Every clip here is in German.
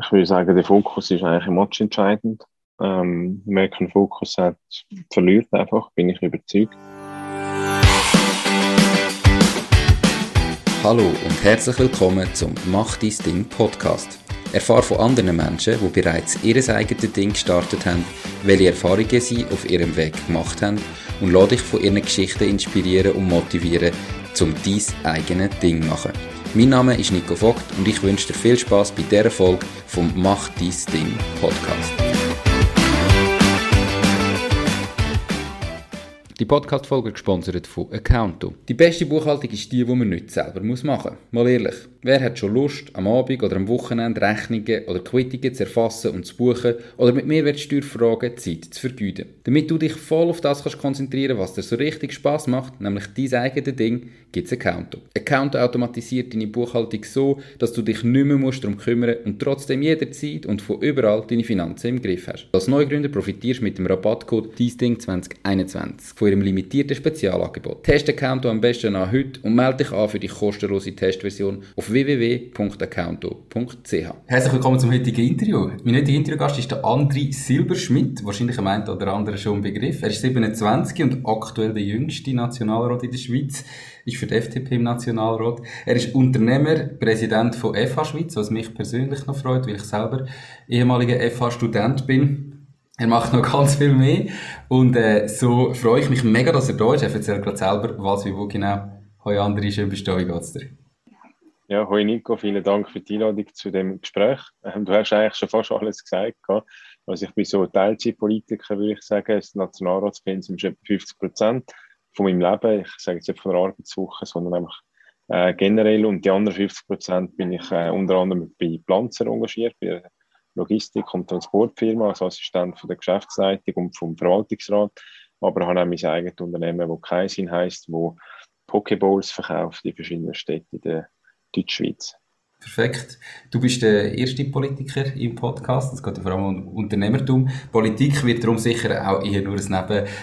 Ich würde sagen, der Fokus ist eigentlich match entscheidend. Ähm, wer keinen Fokus hat, verliert einfach, bin ich überzeugt. Hallo und herzlich willkommen zum Mach dein Ding Podcast. Erfahre von anderen Menschen, die bereits ihr eigenes Ding gestartet haben, welche Erfahrungen sie auf ihrem Weg gemacht haben und lade dich von ihren Geschichten inspirieren und motivieren, um dein eigenes Ding zu machen. Mein Name ist Nico Vogt und ich wünsche dir viel Spaß bei dieser Folge vom Mach dein Ding Podcast. Die Podcast-Folge gesponsert von Accounto. Die beste Buchhaltung ist die, die man nicht selber machen muss. Mal ehrlich, wer hat schon Lust, am Abend oder am Wochenende Rechnungen oder Quittungen zu erfassen und zu buchen oder mit Mehrwertsteuerfragen Zeit zu vergeuden? Damit du dich voll auf das kannst konzentrieren was dir so richtig Spaß macht, nämlich dein eigenes Ding, gibt es Accounto. Accounto automatisiert deine Buchhaltung so, dass du dich nicht mehr musst darum kümmern und trotzdem jederzeit und von überall deine Finanzen im Griff hast. Als Neugründer profitierst mit dem Rabattcode DIESDING2021 von ihrem limitierten Spezialangebot. Test Accounto am besten an heute und melde dich an für die kostenlose Testversion auf www.accounto.ch. Herzlich willkommen zum heutigen Interview. Mein heutiger Interviewgast ist der André Silberschmidt, wahrscheinlich am einen oder anderen schon ein Begriff. Er ist 27 und aktuell der jüngste Nationalrat in der Schweiz, ist für die FDP im Nationalrat. Er ist Unternehmer, Präsident von FH Schweiz, was mich persönlich noch freut, weil ich selber ehemaliger FH-Student bin. Er macht noch ganz viel mehr. Und äh, so freue ich mich mega, dass er da ist. Er erzählt gerade selber, was wie wo genau. Hoi André, schön bist du da. Wie geht's dir? Ja, hoi Nico, vielen Dank für die Einladung zu dem Gespräch. Ähm, du hast eigentlich schon fast alles gesagt. Also ich bin so Teilzeitpolitiker, würde ich sagen. Das Nationalratspensum ist etwa 50 Prozent von meinem Leben. Ich sage jetzt nicht von der Arbeitswoche, sondern einfach äh, generell. Und die anderen 50 Prozent bin ich äh, unter anderem bei Planzer engagiert, bei Logistik- und Transportfirma als Assistent von der Geschäftsleitung und vom Verwaltungsrat. Aber ich habe auch mein eigenes Unternehmen, das Kaisin heisst, wo Pokeballs verkauft in verschiedenen Städten in der Deutschschweiz. Perfekt. Du bist der erste Politiker im Podcast. Es geht ja vor allem um Unternehmertum. Politik wird darum sicher auch eher nur ein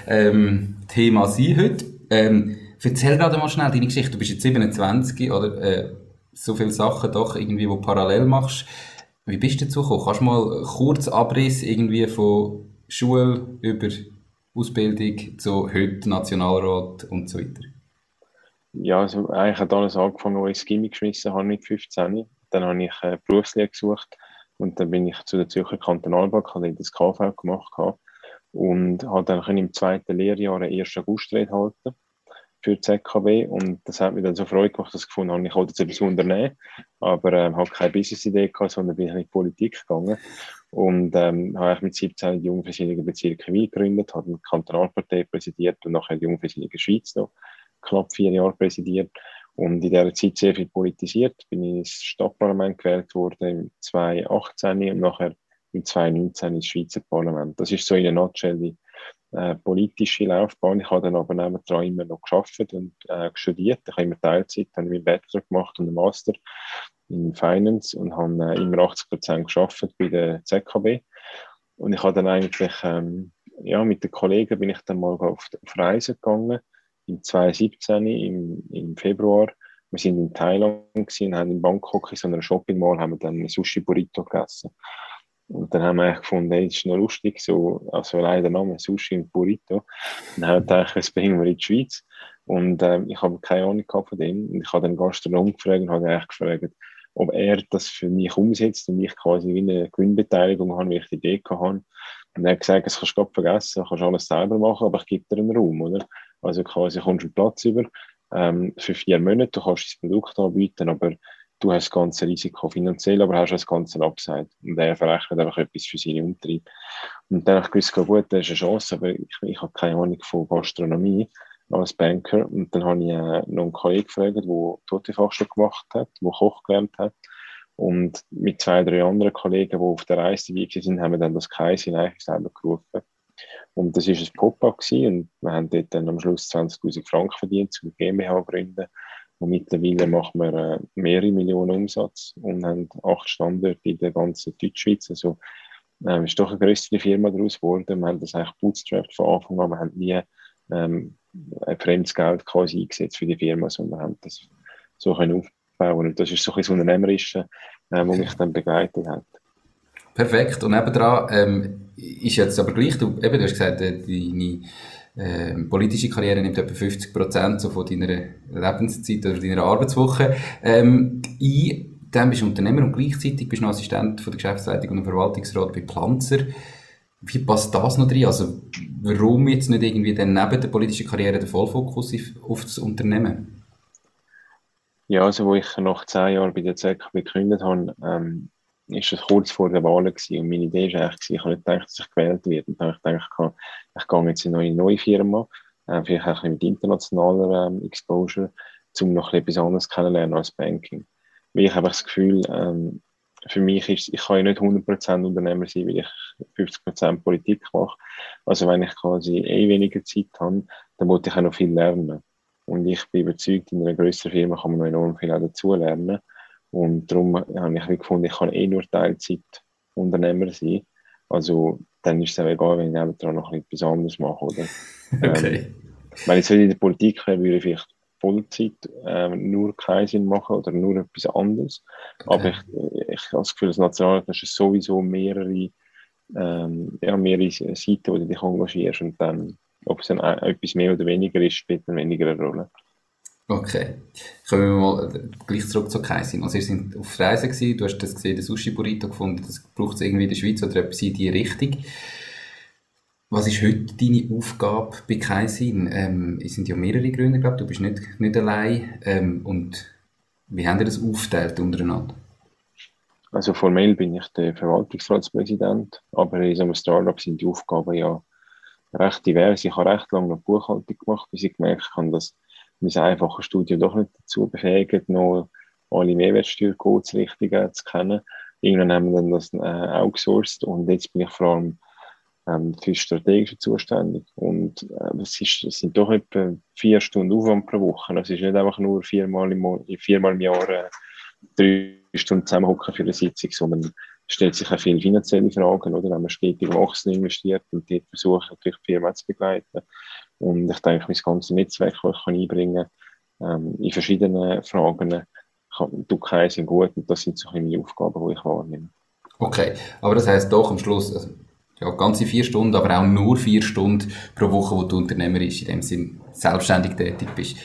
Nebenthema ähm, sein heute. Ähm, erzähl gerade mal schnell deine Geschichte. Du bist jetzt 27 oder äh, so viele Sachen doch irgendwie, wo parallel machst. Wie bist du dazu gekommen? Kannst du mal kurz Abriss irgendwie von Schule über Ausbildung zu heute Nationalrat und so weiter? Ja, also eigentlich hat alles angefangen, als ich Gimmick geschmissen habe mit 15. Dann habe ich eine Berufslehre gesucht und dann bin ich zu der Zürcher Kantonalbank, habe das KV gemacht und habe dann im zweiten Lehrjahr einen ersten Austrade halten für die ZKB und das hat mir dann so Freude gemacht, dass ich gefunden habe, ich wollte jetzt etwas unternehmen, aber ähm, habe keine Business-Idee gehabt, sondern bin in die Politik gegangen. Und ähm, habe mit 17 die Jungfreisinnigen Bezirke Wien gegründet, habe eine Kantonalpartei präsidiert und nachher die Jungfreisinnigen Schweiz noch knapp vier Jahre präsidiert und in dieser Zeit sehr viel politisiert. Bin ins Stadtparlament gewählt worden im 2018 und nachher im 2019 ins Schweizer Parlament. Das ist so in einer Nutshell die äh, politische Laufbahn. Ich habe dann aber nebenan immer noch geschafft und äh, studiert. Ich habe immer Teilzeit, habe meinen Bachelor gemacht und einen Master in Finance und habe äh, immer 80 Prozent geschafft bei der ZKB. Und ich habe dann eigentlich, ähm, ja, mit den Kollegen bin ich dann mal auf, auf Reise gegangen, im 2017, im, im Februar. Wir sind in Thailand und haben in Bangkok in so einer Shopping Mall haben wir dann Sushi Burrito gegessen. Und dann haben wir eigentlich gefunden, hey, das ist noch lustig, so, also leider Name Sushi und Burrito. dann haben wir gedacht, das bringen wir in die Schweiz. Und äh, ich habe keine Ahnung von dem. Und ich habe den Gastronom gefragt und habe eigentlich gefragt, ob er das für mich umsetzt und ich quasi wie eine Gewinnbeteiligung habe, wie ich die Idee hatte. Und er hat gesagt, das kannst du vergessen, du kannst alles selber machen, aber ich gebe dir einen Raum, oder? Also quasi kommst du einen Platz über ähm, für vier Monate, du kannst das Produkt anbieten, aber du hast das ganze Risiko finanziell, aber hast das ganze Upside. Und er verrechnet einfach etwas für seine Umtrieb. Und dann habe ich gewusst, gut, das ist eine Chance, aber ich, ich habe keine Ahnung von Gastronomie als Banker. Und dann habe ich äh, noch einen Kollegen gefragt, der Tote-Fachschule gemacht hat, der Koch gelernt hat. Und mit zwei, drei anderen Kollegen, die auf der Reise dabei sind, haben wir dann das eigentlich selber gerufen. Und das war ein Pop-up und wir haben dort dann am Schluss 20.000 Franken verdient, zum GmbH gründen. Und mittlerweile machen wir äh, mehrere Millionen Umsatz und haben acht Standorte in der ganzen Deutschschweiz. Also ähm, ist doch eine größere Firma daraus geworden. Wir haben das eigentlich bootstrapped von Anfang an. Wir haben nie ähm, ein fremdes Geld quasi eingesetzt für die Firma, sondern haben das so können aufbauen. Und das ist so ein Unternehmerische, äh, was mich dann begleitet hat. Perfekt. Und nebendran ähm, ist jetzt aber gleich, du, eben, du hast gesagt, äh, deine äh, politische Karriere nimmt etwa 50 Prozent so von deiner Lebenszeit oder deiner Arbeitswoche ähm, ein. Dann bist du Unternehmer und gleichzeitig bist du Assistent von der Geschäftsleitung und Verwaltungsrat bei Planzer. Wie passt das noch drin? Also, warum jetzt nicht irgendwie dann neben der politischen Karriere der Vollfokus auf das Unternehmen? Ja, also, wo ich nach zehn Jahren bei der ZEK gekündigt habe, ähm, ist es kurz vor der Wahl gewesen. Und meine Idee war eigentlich, ich habe nicht gedacht, dass ich gewählt werde. Und dann habe ich gedacht, ich gehe jetzt in eine neue Firma, äh, vielleicht auch mit internationaler ähm, Exposure, um noch etwas anderes kennenzulernen als Banking. Weil ich habe das Gefühl, ähm, für mich ist, ich kann ja nicht 100% Unternehmer sein, weil ich 50% Politik mache. Also wenn ich quasi eh weniger Zeit habe, dann wollte ich auch noch viel lernen. Und ich bin überzeugt, in einer größeren Firma kann man noch enorm viel auch dazu lernen. Und darum habe ich gefunden, ich kann eh nur Teilzeit Unternehmer sein. Also dann ist es auch egal, wenn ich nebenan noch etwas anderes mache. Oder? Okay. Ähm, wenn ich in der Politik wäre, würde ich vielleicht Vollzeit ähm, nur keinen Sinn machen oder nur etwas anderes. Okay. Aber ich, ich habe das Gefühl, als Nationalrat hast du sowieso mehrere, ähm, ja, mehrere Seiten, wo du dich engagierst und dann, ob es dann etwas mehr oder weniger ist, spielt dann weniger eine Rolle. Okay. Kommen wir mal äh, gleich zurück zu Kaisin. Also, ihr seid auf Reisen gewesen, du hast das gesehen, den Sushi Burrito gefunden, das braucht es irgendwie in der Schweiz oder etwas in die Richtung. Was ist heute deine Aufgabe bei Kaisin? Ähm, es sind ja mehrere Gründer, glaube du bist nicht, nicht allein. Ähm, und wie haben ihr das aufgeteilt untereinander? Also formell bin ich der Verwaltungsratspräsident, aber in so einem Startup sind die Aufgaben ja recht divers. Ich habe recht lange noch Buchhaltung gemacht, bis ich gemerkt habe, dass mein einfaches Studium doch nicht dazu befähigt, noch alle Mehrwertsteuercodes-Richtungen zu kennen. Irgendwann haben wir dann das äh, outgesourced und jetzt bin ich vor allem ähm, für Strategische zuständig. Und äh, es, ist, es sind doch etwa vier Stunden Aufwand pro Woche. Es ist nicht einfach nur viermal im, viermal im Jahr äh, drei Stunden zusammenhocken für eine Sitzung, sondern es stellt sich auch viele finanzielle Fragen, oder? Wenn man stetig Wachstum investiert und dort versucht, natürlich die Firma zu begleiten. Und ich denke, mein ganzes Netzwerk, das ich einbringen kann, ähm, in verschiedenen Fragen, kann, keinen gut und das sind so meine Aufgaben, die ich wahrnehme. Okay, aber das heißt doch am Schluss, also, ja, ganze vier Stunden, aber auch nur vier Stunden pro Woche, wo du Unternehmer ist, in dem Sinn selbstständig tätig bist.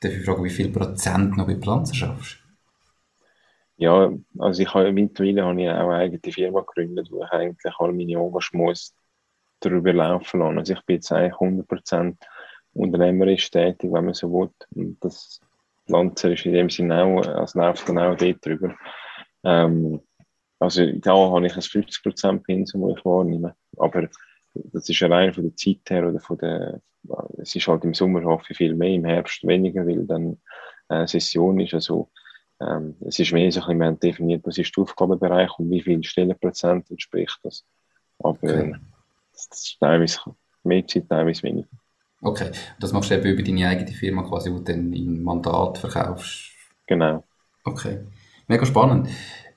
Darf ich fragen, wie viel Prozent noch bei Pflanzen schaffst? Ja, also ich habe mittlerweile habe ich auch eine eigene Firma gegründet, wo ich eigentlich all meine Engagements darüber laufen lassen. Also ich bin jetzt eigentlich 100% unternehmerisch tätig, wenn man so will. Und das Lanzer ist in dem Sinne auch, also läuft genau dort drüber. Ähm, also da habe ich ein 50% Pensum, das ich wahrnehme. Aber das ist allein von der Zeit her oder von der, es ist halt im Sommer hoffe ich viel mehr, im Herbst weniger, weil dann äh, Session ist. Also ähm, es ist mehr so ein bisschen, definiert, was ist der Aufgabenbereich und wie viel Stellenprozent entspricht das. Aber okay. Das ist teilweise mehr Zeit, teilweise weniger. Okay, das machst du eben über deine eigene Firma quasi, wo du dann im Mandat verkaufst? Genau. Okay, mega spannend.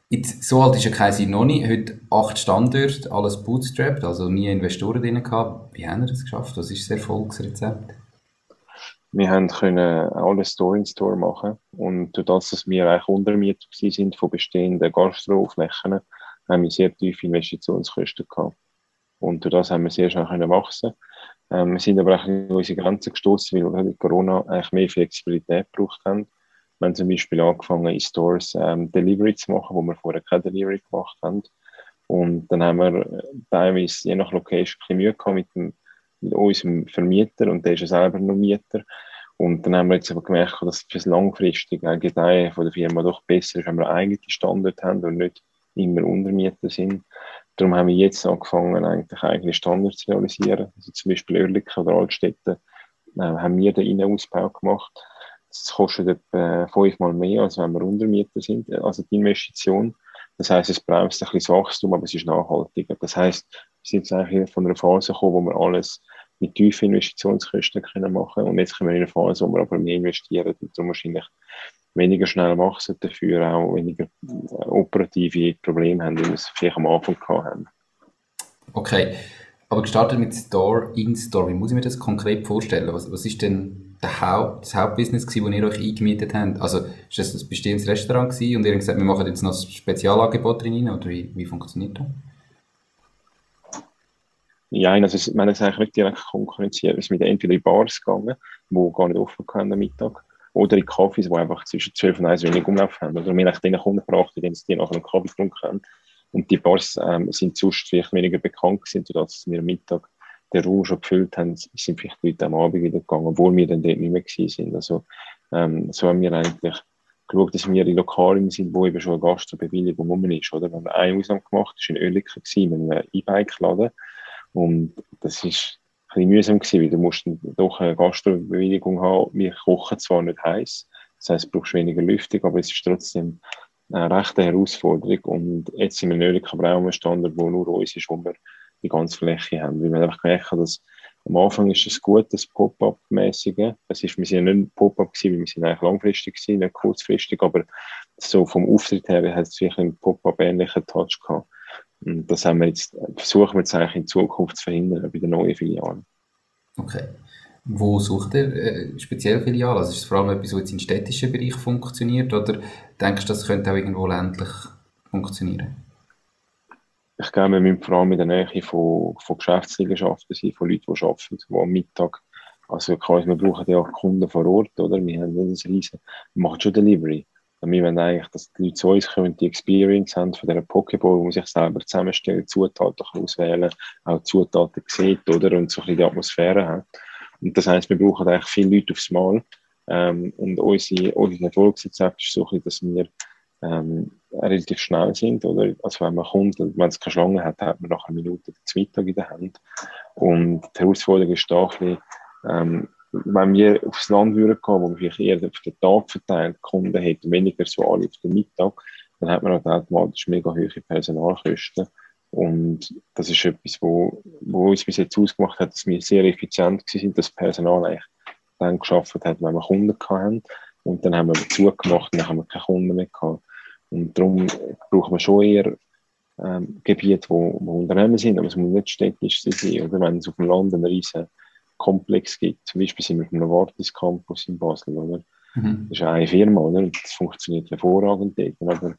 Jetzt, so alt ist ja kein noch nicht. Heute acht Standorte, alles bootstrapped, also nie Investoren drin gehabt. Wie haben wir das geschafft? Was ist das Erfolgsrezept? Wir haben können alles Store in Store machen und durch das, dass wir eigentlich untermietet sind von bestehenden Gastroflächen, haben wir sehr tiefe Investitionskosten gehabt. Und durch das haben wir sehr schnell können wachsen. Ähm, wir sind aber auch in unsere Grenzen gestoßen, weil wir Corona eigentlich mehr Flexibilität gebraucht haben wir haben zum Beispiel angefangen, in Stores ähm, Delivery zu machen, wo wir vorher keine Delivery gemacht haben. Und dann haben wir äh, teilweise je nach Location ein bisschen Mühe gehabt mit, dem, mit unserem Vermieter und der ist ja selber noch Mieter. Und dann haben wir jetzt aber gemerkt, dass fürs langfristige Gedeihen von der Firma doch besser ist, wenn wir eigene Standard haben und nicht immer Untermieter sind. Darum haben wir jetzt angefangen, eigentlich eigene Standards zu realisieren. Also zum Beispiel Oerlikon oder Altstädte äh, haben wir den Innenausbau gemacht das kostet etwa fünfmal mehr, als wenn wir Untermieter sind, also die Investition. Das heißt, es bremst ein bisschen das Wachstum, aber es ist nachhaltiger. Das heißt, wir sind jetzt eigentlich von einer Phase gekommen, wo wir alles mit tiefen Investitionskosten können machen und jetzt kommen wir in eine Phase, wo wir aber mehr investieren und darum wahrscheinlich weniger schnell wachsen, dafür auch weniger äh, operative Probleme haben, wie wir es vielleicht am Anfang gehabt haben. Okay, aber gestartet mit Store in Store, wie muss ich mir das konkret vorstellen? Was, was ist denn Haupt, das Hauptbusiness gewesen, wo ihr euch eingemietet habt? Also, ist das ein bestehendes Restaurant gewesen und ihr habt gesagt, wir machen jetzt noch ein Spezialangebot drin oder wie, wie funktioniert das? Ja, also wir haben es eigentlich nicht direkt konkurrenziert. Wir sind entweder in Bars gegangen, die gar nicht offen waren am Mittag, oder in Cafés, die einfach zwischen 12 und 1 wenig Umlauf haben. Oder wir haben denen Kunden gebracht, indem sie nachher einen Kaffee getrunken haben. Und die Bars ähm, sind sonst vielleicht weniger bekannt gewesen, dass wir am Mittag den Raum schon gefüllt haben, sind vielleicht Leute am Abend wieder gegangen, obwohl wir dann dort nicht mehr gewesen sind. Also, ähm, so haben wir eigentlich geschaut, dass wir in Lokalen sind, wo eben schon eine Gastrobewilligung rum ist, oder? Wir haben eine Ausnahme gemacht, das war in Oerlikon mit einem E-Bike-Laden. Und das ist bisschen mühsam gewesen, weil du musst doch eine Gastrobewilligung haben. Wir kochen zwar nicht heiß, das heisst, du brauchst weniger Lüftung, aber es ist trotzdem eine rechte Herausforderung. Und jetzt sind wir in Oerlikon aber auch am Standard, wo nur uns ist, wo wir die ganze Fläche haben. Weil wir einfach gemerkt dass am Anfang ist es gut, das Pop-up-mäßige. Es ist, wir sind ja nicht Pop-up gewesen, wir sind eigentlich langfristig gewesen, nicht kurzfristig, aber so vom Auftritt her hat es wirklich einen Pop-up-ähnlichen Touch gehabt. Und das haben wir jetzt, versuchen wir jetzt eigentlich in Zukunft zu verhindern bei den neuen Filialen. Okay. Wo sucht ihr äh, speziell Filialen? Also ist es vor allem etwas, was jetzt im städtischen Bereich funktioniert oder denkst du, das könnte auch irgendwo ländlich funktionieren? ich glaube, wir müssen vor allem in der Nähe von, von Geschäftsliegenschaften sein, von Leuten, die arbeiten, die am Mittag, also wir brauchen ja auch Kunden vor Ort, oder? Wir haben nicht ein riesen, wir machen schon Delivery. Wir wollen eigentlich, dass die Leute zu uns kommen, die Experience haben von dieser Pokéball, wo man sich selber zusammenstellt, Zutaten auswählen, auch Zutaten sieht, oder? Und so ein bisschen die Atmosphäre hat. Und das heisst, wir brauchen eigentlich viele Leute aufs Mal. Ähm, und unsere, unser Erfolgsrezept ist so ein bisschen, dass wir ähm, relativ schnell sind. Oder? Also wenn man kommt und wenn es keine Schlange hat, hat man nach einer Minute den Mittag in der Hand. Und die Herausforderung ist da ein bisschen, ähm, wenn wir aufs Land würden gehen, wo man vielleicht eher auf den Tag verteilt Kunden hat, weniger so alle auf den Mittag, dann hat man halt automatisch mega hohe Personalkosten. Und das ist etwas, wo, wo uns bis jetzt ausgemacht hat, dass wir sehr effizient sind, dass das Personal eigentlich dann geschafft hat, wenn wir Kunden hatten. Und dann haben wir zugemacht und dann haben wir keine Kunden mehr gehabt. Und darum brauchen wir schon eher ähm, Gebiete, wo, wo Unternehmen sind, aber es muss nicht städtisch sein. Oder wenn es auf dem Land einen riesen Komplex gibt, zum Beispiel sind wir auf einem Wartis Campus in Basel, oder? Mhm. Das ist eine Firma, oder? Das funktioniert hervorragend dort. Aber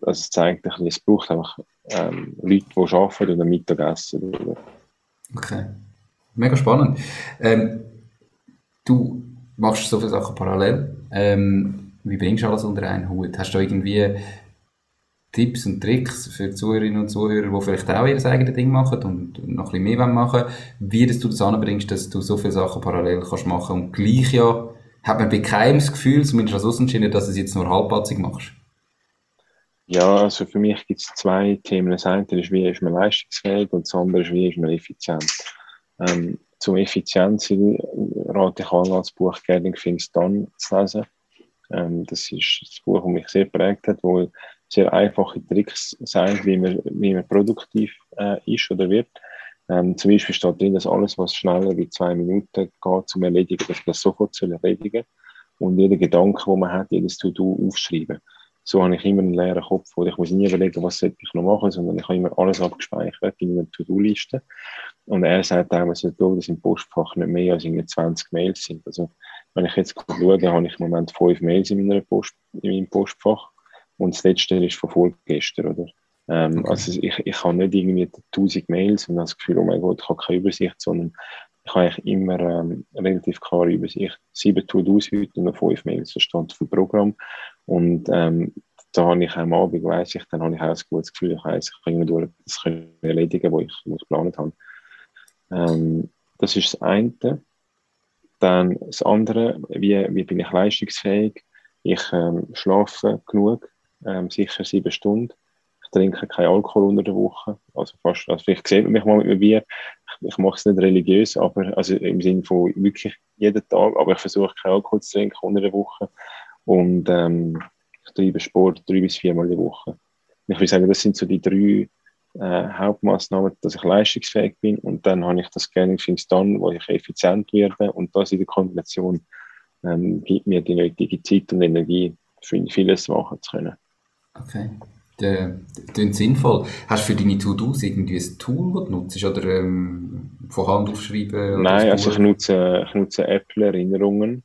also es zeigt ein bisschen, es braucht einfach ähm, Leute, die arbeiten und Mittagessen. Oder? Okay. Mega spannend. Ähm, du machst so viele Sachen parallel. Ähm, wie bringst du alles unter einen Hut? Hast du irgendwie Tipps und Tricks für Zuhörerinnen und Zuhörer, die vielleicht auch ihr eigenes Ding machen und noch ein bisschen mehr machen wie dass du das anbringst, dass du so viele Sachen parallel kannst machen und gleich ja, hat man bei keinem das Gefühl, zumindest als Außenstehender, dass du es jetzt nur halbpatzig machst? Ja, also für mich gibt es zwei Themen. Das eine ist, wie ist man leistungsfähig und das andere ist, wie ist man effizient. Ähm, zum Effizienz rate ich an, als Buch Getting Things Done zu lesen. Ähm, das ist das Buch, das mich sehr prägt hat, wo sehr einfache Tricks sagen, wie man, wie man produktiv äh, ist oder wird. Ähm, zum Beispiel steht drin, dass alles, was schneller wie zwei Minuten geht zum Erledigen, dass man das sofort soll erledigen und jeder Gedanke, den man hat, jedes To-Do aufschreiben. So habe ich immer einen leeren Kopf, wo ich muss nie überlegen, was sollte ich noch machen, sondern ich habe immer alles abgespeichert in einer To-Do-Liste. Und er sagt auch, man sollte schauen, dass im Postfach nicht mehr als 20 Mails sind. Also wenn ich jetzt schaue, habe ich im Moment fünf Mails in, meiner Post, in meinem Postfach und das letzte ist von vorgestern, oder? Ähm, okay. Also ich, ich habe nicht irgendwie 1000 Mails und habe das Gefühl, oh mein Gott, ich habe keine Übersicht, sondern ich habe eigentlich immer ähm, relativ klare Übersicht. Sieben To-Dos heute und fünf Mails, das steht vom Programm. Und ähm, da habe ich am Abend, weiss ich, dann habe ich auch ein gutes Gefühl, ich weiss, ich kann immer das erledigen, was ich, was ich geplant habe. Ähm, das ist das eine. Dann das andere, wie, wie bin ich leistungsfähig? Ich ähm, schlafe genug, ähm, sicher sieben Stunden. Ich trinke keinen Alkohol unter der Woche. Also fast, also vielleicht sieht man mich mal mit einem Bier. Ich, ich mache es nicht religiös, aber also im Sinne von wirklich jeden Tag. Aber ich versuche keinen Alkohol zu trinken unter der Woche. Und ähm, ich treibe Sport drei bis viermal die Woche. ich würde sagen, das sind so die drei äh, Hauptmaßnahme, dass ich leistungsfähig bin und dann habe ich das Scanning Things Done, wo ich effizient werde und das in der Kombination ähm, gibt mir die nötige Zeit und Energie, für vieles machen zu können. Okay. Das klingt sinnvoll. Hast du für deine To-Dos irgendwie ein Tool, das du nutzt oder ähm, von Hand aufschreiben? Nein, also ich nutze, ich nutze Apple-Erinnerungen,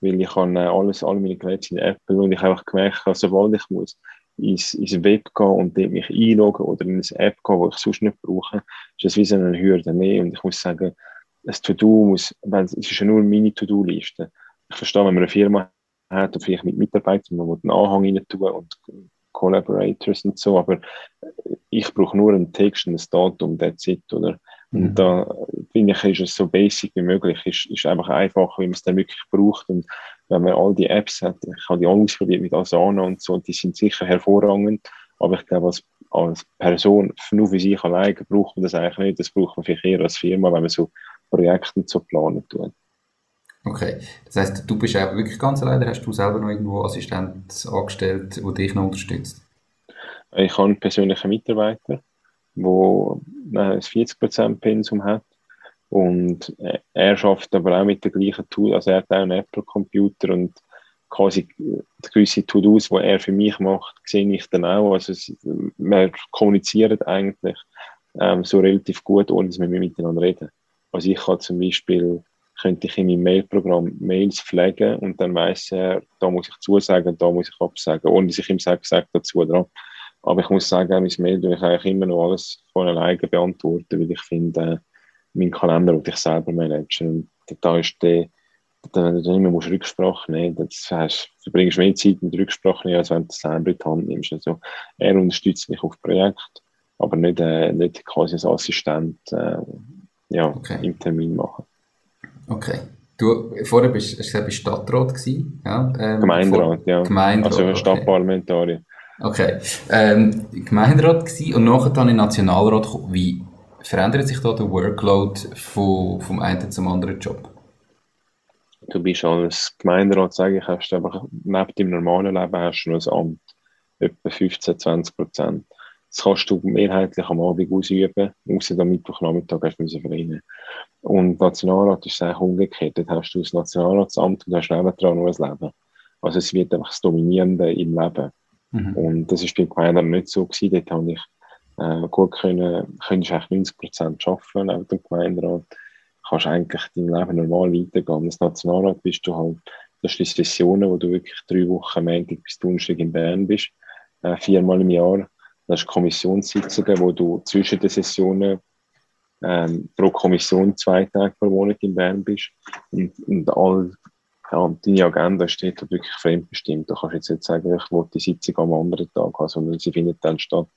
weil ich kann äh, alles, alle meine Geräte in Apple und ich habe einfach gemerkt, sobald ich muss ins, ins Web gehen und dort mich einloggen oder in eine App gehen, die ich sonst nicht brauche, ist das wie so eine Hürde mehr. Und ich muss sagen, das To-Do muss, weil es ist ja nur meine To-Do-Liste. Ich verstehe, wenn man eine Firma hat und vielleicht mit Mitarbeitern, man muss einen Anhang rein tun und Collaborators und so, aber ich brauche nur einen Text und ein Datum, that's it, oder? Und mhm. da finde ich, ist es so basic wie möglich, ist, ist einfach einfach, wie man es dann wirklich braucht. Und wenn man all die Apps hat, ich habe die alle ausprobiert mit Asana und so, und die sind sicher hervorragend, aber ich glaube, als, als Person, nur für sich alleine braucht man das eigentlich nicht, das braucht man vielleicht eher als Firma, wenn man so Projekte so planen tut. Okay, das heißt, du bist auch wirklich ganz alleine, hast du selber noch irgendwo Assistent angestellt, der dich noch unterstützt? Ich habe einen persönlichen Mitarbeiter, der ein 40% Pensum hat und er schafft aber auch mit den gleichen Tools, also er hat auch einen Apple-Computer und quasi gewisse To-Dos, die er für mich macht, sehe ich dann auch. Also wir kommunizieren eigentlich ähm, so relativ gut, ohne dass wir miteinander reden. Also ich kann zum Beispiel könnte ich in meinem Mailprogramm Mails pflegen und dann weiss er, da muss ich zusagen, da muss ich absagen, ohne dass ich ihm sage, sage dazu dran. Aber ich muss sagen, mein Mail tue ich eigentlich immer noch alles von alleine beantworten, weil ich finde, äh, mein Kalender will ich selber managen. Und da ist der, wenn du immer musst Rücksprache nehmen musst, das verbringst du mehr Zeit mit Rücksprache nehmen, als wenn du das selber in die Hand nimmst. Also, er unterstützt mich auf Projekt, aber nicht, äh, nicht quasi als Assistent äh, ja, okay. im Termin machen. Okay. Du, vorher bist, hast du gesagt, Stadtrat gewesen, ja? Ähm, Gemeinderat, ja. Gemeinderat, also Stadtparlamentarier. Okay. Ähm, Gemeinderat gewesen und nachher dann in Nationalrat gekommen. Wie verändert sich da der Workload von, vom einen zum anderen Job? Du bist als Gemeinderat, sage ich, hast du einfach neben deinem normalen Leben hast du noch ein Amt. Etwa 15, 20 Prozent. Das kannst du mehrheitlich am Abend ausüben, außer am Mittwochnachmittag hast du müssen verdienen. Und Nationalrat ist eigentlich umgekehrt. Dort hast du das Nationalratsamt und hast nebendran noch ein Leben. Also es wird einfach das Dominierende im Leben. Mhm. Und das ist bei Gemeinden nicht so gewesen. Dort habe ich äh, gut können, könntest eigentlich 90 Prozent arbeiten neben dem Gemeinderat. Kannst eigentlich dein Leben normal weitergehen. Als Nationalrat bist du halt, das sind Sessionen, wo du wirklich drei Wochen Montag bis Donnerstag in Bern bist, äh, viermal im Jahr. Das sind Kommissionssitzungen, wo du zwischen den Sessionen ähm, pro Kommission zwei Tage pro Monat in Bern bist. Und, und all, ja, deine Agenda steht halt wirklich fremdbestimmt. Du kannst jetzt nicht sagen, ich will die Sitzung am anderen Tag haben, sondern sie findet dann statt.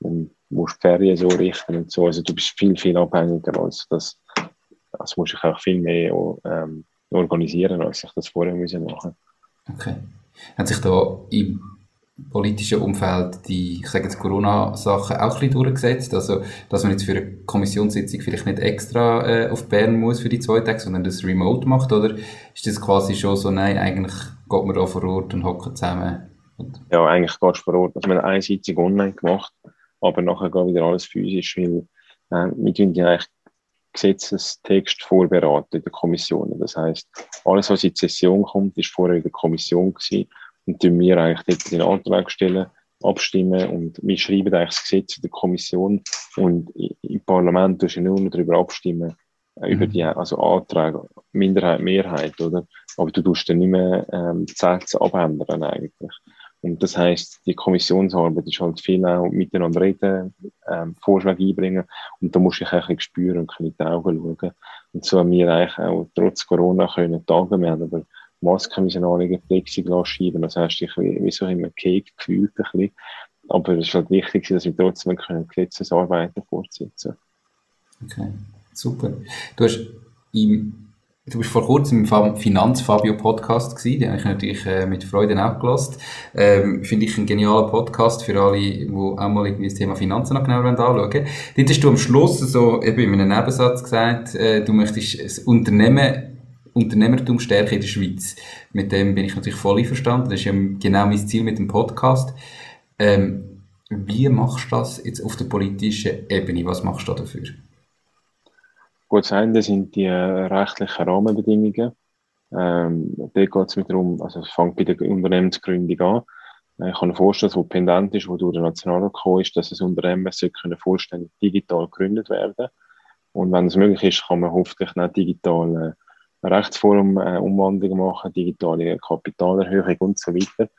Und musst Ferien so richten und so. Also du bist viel, viel abhängiger als das. Also musst dich auch viel mehr ähm, organisieren, als ich das vorher machen musste. Okay. Hat sich da im politischen Umfeld die, ich sage jetzt Corona-Sachen auch ein bisschen durchgesetzt. Also, dass man jetzt für eine Kommissionssitzung vielleicht nicht extra äh, auf Bern muss für die zwei Tage, sondern das remote macht, oder ist das quasi schon so, nein, eigentlich geht man da vor Ort und hocken zusammen? Ja, eigentlich gehst du vor Ort. Also, wir haben eine Sitzung online gemacht, aber nachher geht wieder alles physisch, weil äh, wir tun ja eigentlich Gesetzestext vorbereitet in der Kommission. Das heißt, alles, was in die Session kommt, ist vorher in der Kommission gewesen und tun wir eigentlich den Antrag stellen, abstimmen und wir schreiben eigentlich das Gesetz in der Kommission und im Parlament tust du nur noch darüber abstimmen, äh, über mhm. die also Anträge, Minderheit, Mehrheit, oder? Aber du tust dann nicht mehr ähm, die Sätze abändern eigentlich. Und das heißt, die Kommissionsarbeit ist halt viel auch miteinander reden, ähm, Vorschläge einbringen und da musst du dich ein bisschen spüren und in die Augen schauen. Und so haben wir eigentlich auch trotz Corona können tagen. Wir haben aber Masken müssen anlegen, Plexiglas schieben. Das heißt, ich wie, so immer Cake gefühlt ein bisschen. Aber es ist halt wichtig, dass wir trotzdem können Gesetzesarbeiten fortsetzen Okay, super. Du hast im Du bist vor kurzem im Finanzfabio-Podcast gewesen, den habe ich natürlich äh, mit Freude auch gelost. Ähm, Finde ich ein genialer Podcast für alle, die auch mal irgendwie das Thema Finanzen noch genauer anschauen wollen. Dort hast du am Schluss so eben in einem Nebensatz gesagt, äh, du möchtest das Unternehmen Unternehmertum stärken in der Schweiz. Mit dem bin ich natürlich voll einverstanden. Das ist ja genau mein Ziel mit dem Podcast. Ähm, wie machst du das jetzt auf der politischen Ebene? Was machst du dafür? Gut, das eine sind die rechtlichen Rahmenbedingungen. Ähm, da geht es mir darum, also es fängt bei der Unternehmensgründung an. Ich kann mir vorstellen, wo pendent ist, wo durch den Nationalrat gekommen ist, dass ein Unternehmen vollständig digital gegründet werden Und wenn es möglich ist, kann man hoffentlich nicht digital äh, Rechtsform äh, Umwandlungen machen, digitale Kapitalerhöhung und so weiter.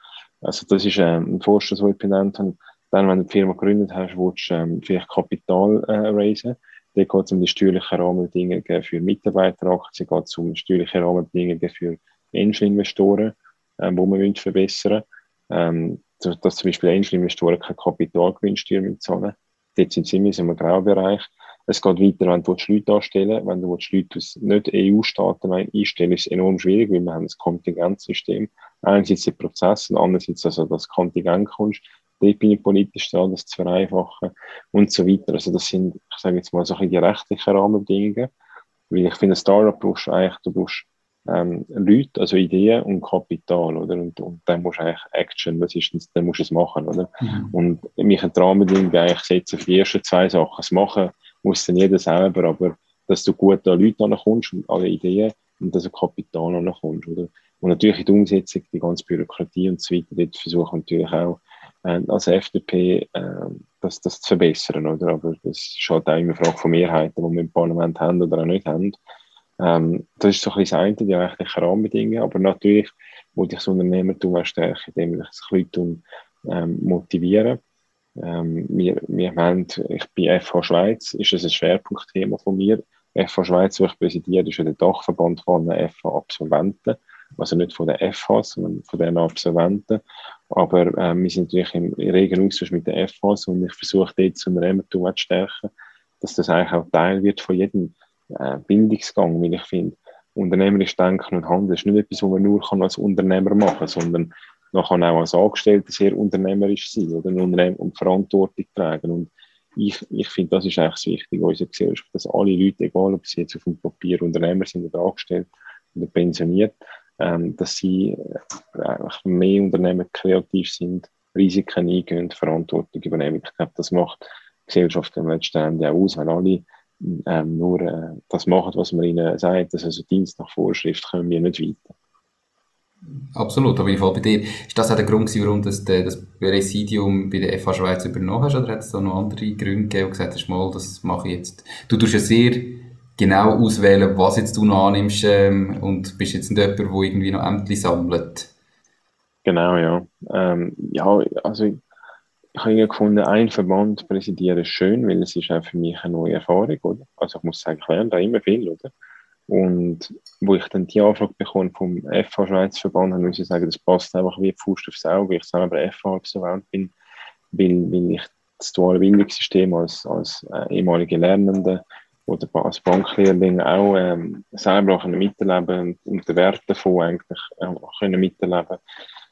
Also das ist ähm, ein Vorstoß, den ich benannt habe. Dann, wenn du die Firma gegründet hast, willst du ähm, vielleicht Kapital äh, raisen. Da geht es um die steuerlichen Rahmenbedingungen für Mitarbeiteraktien, geht es um steuerliche Rahmenbedingungen für Einzelinvestoren, ähm, die wir verbessern ähm, dass zum Beispiel Einzelinvestoren kein Kapitalgewinnsteuer zahlen Dort sind sie in einem Graubereich. Es geht weiter, wenn du Leute anstellen Wenn du Leute aus nicht EU-Staaten einstellen, ist es enorm schwierig, weil wir haben ein Kontingentsystem. Einerseits die Prozesse, andererseits also das Kontingent kommst. Dort bin ich politisch dran, das zu vereinfachen und so weiter. Also das sind, ich sage jetzt mal, so ein die rechtlichen Rahmenbedingungen. Weil ich finde, ein Startup brauchst du eigentlich, du brauchst ähm, Leute, also Ideen und Kapital, oder? Und, und dann musst du eigentlich Action, was ist dann musst du es machen, oder? Mhm. Und mich ein Rahmenbedingungen eigentlich setzen für die ersten zwei Sachen. Das machen muss dann jeder selber, aber dass du gut an Leute ankommst und alle Ideen und dass du Kapital ankommst, oder? Und natürlich in der Umsetzung, die ganze Bürokratie und so weiter, dort versuchen natürlich auch äh, als FDP äh, das, das zu verbessern, oder? Aber das ist halt auch immer eine Frage von Mehrheiten, die wir im Parlament haben oder auch nicht haben. Ähm, das ist so ein bisschen das eine, die rechtlichen Rahmenbedingungen, aber natürlich wollte ich das Unternehmertum auch stärken, indem ich das Leute ähm, motivieren. Ähm, wir, wir haben, ich bin FH Schweiz, ist das ein Schwerpunktthema von mir. FH Schweiz, wo ich präsidiere, ist ja der Dachverband von den FH-Absolventen. Also nicht von den FHs, sondern von den Absolventen. Aber ähm, wir sind natürlich im regen Austausch mit den FHs und ich versuche dort das Unternehmertum zu stärken, dass das eigentlich auch Teil wird von jedem äh, Bildungsgang, wie ich finde. Unternehmerisch denken und handeln ist nicht etwas, was man nur kann als Unternehmer machen kann, sondern kann auch als Angestellter sehr unternehmerisch sein oder Unternehmen und Verantwortung tragen. Und ich, ich finde, das ist eigentlich das Wichtige in unserer Gesellschaft, dass alle Leute, egal ob sie jetzt auf dem Papier Unternehmer sind oder angestellt oder pensioniert, ähm, dass sie äh, mehr Unternehmen kreativ sind, Risiken eingehen, Verantwortung übernehmen. Ich glaube, das macht Gesellschaft am letzten Ende auch aus, wenn alle ähm, nur äh, das machen, was man ihnen sagt, also Dienst nach Vorschrift kommen wir nicht weiter. Absolut, aber ich voll bei dir. Ist das auch der Grund, warum du das, das Präsidium bei der FH Schweiz übernommen hast, oder hat es da noch andere Gründe gegeben, und gesagt hast, mal, das mache ich jetzt? Du tust ja sehr genau auswählen, was jetzt du noch annimmst, ähm, und bist jetzt nicht jemand, der irgendwie noch Ämter sammelt. Genau, ja. Ähm, ja, also ich habe gefunden, ein Verband präsidieren ist schön, weil es ist auch für mich eine neue Erfahrung, oder? Also ich muss sagen, ich lerne da immer viel, oder? Und wo ich dann die Anfrage bekomme vom FH Schweiz Verband, dann muss ich sagen, das passt einfach wie Fuß aufs Auge, weil ich selber FH absolvent bin, weil, weil ich das duale Bildungssystem als, als äh, ehemalige Lernende oder als Banklehrling auch ähm, selber auch miterleben und den Wert davon eigentlich äh, können miterleben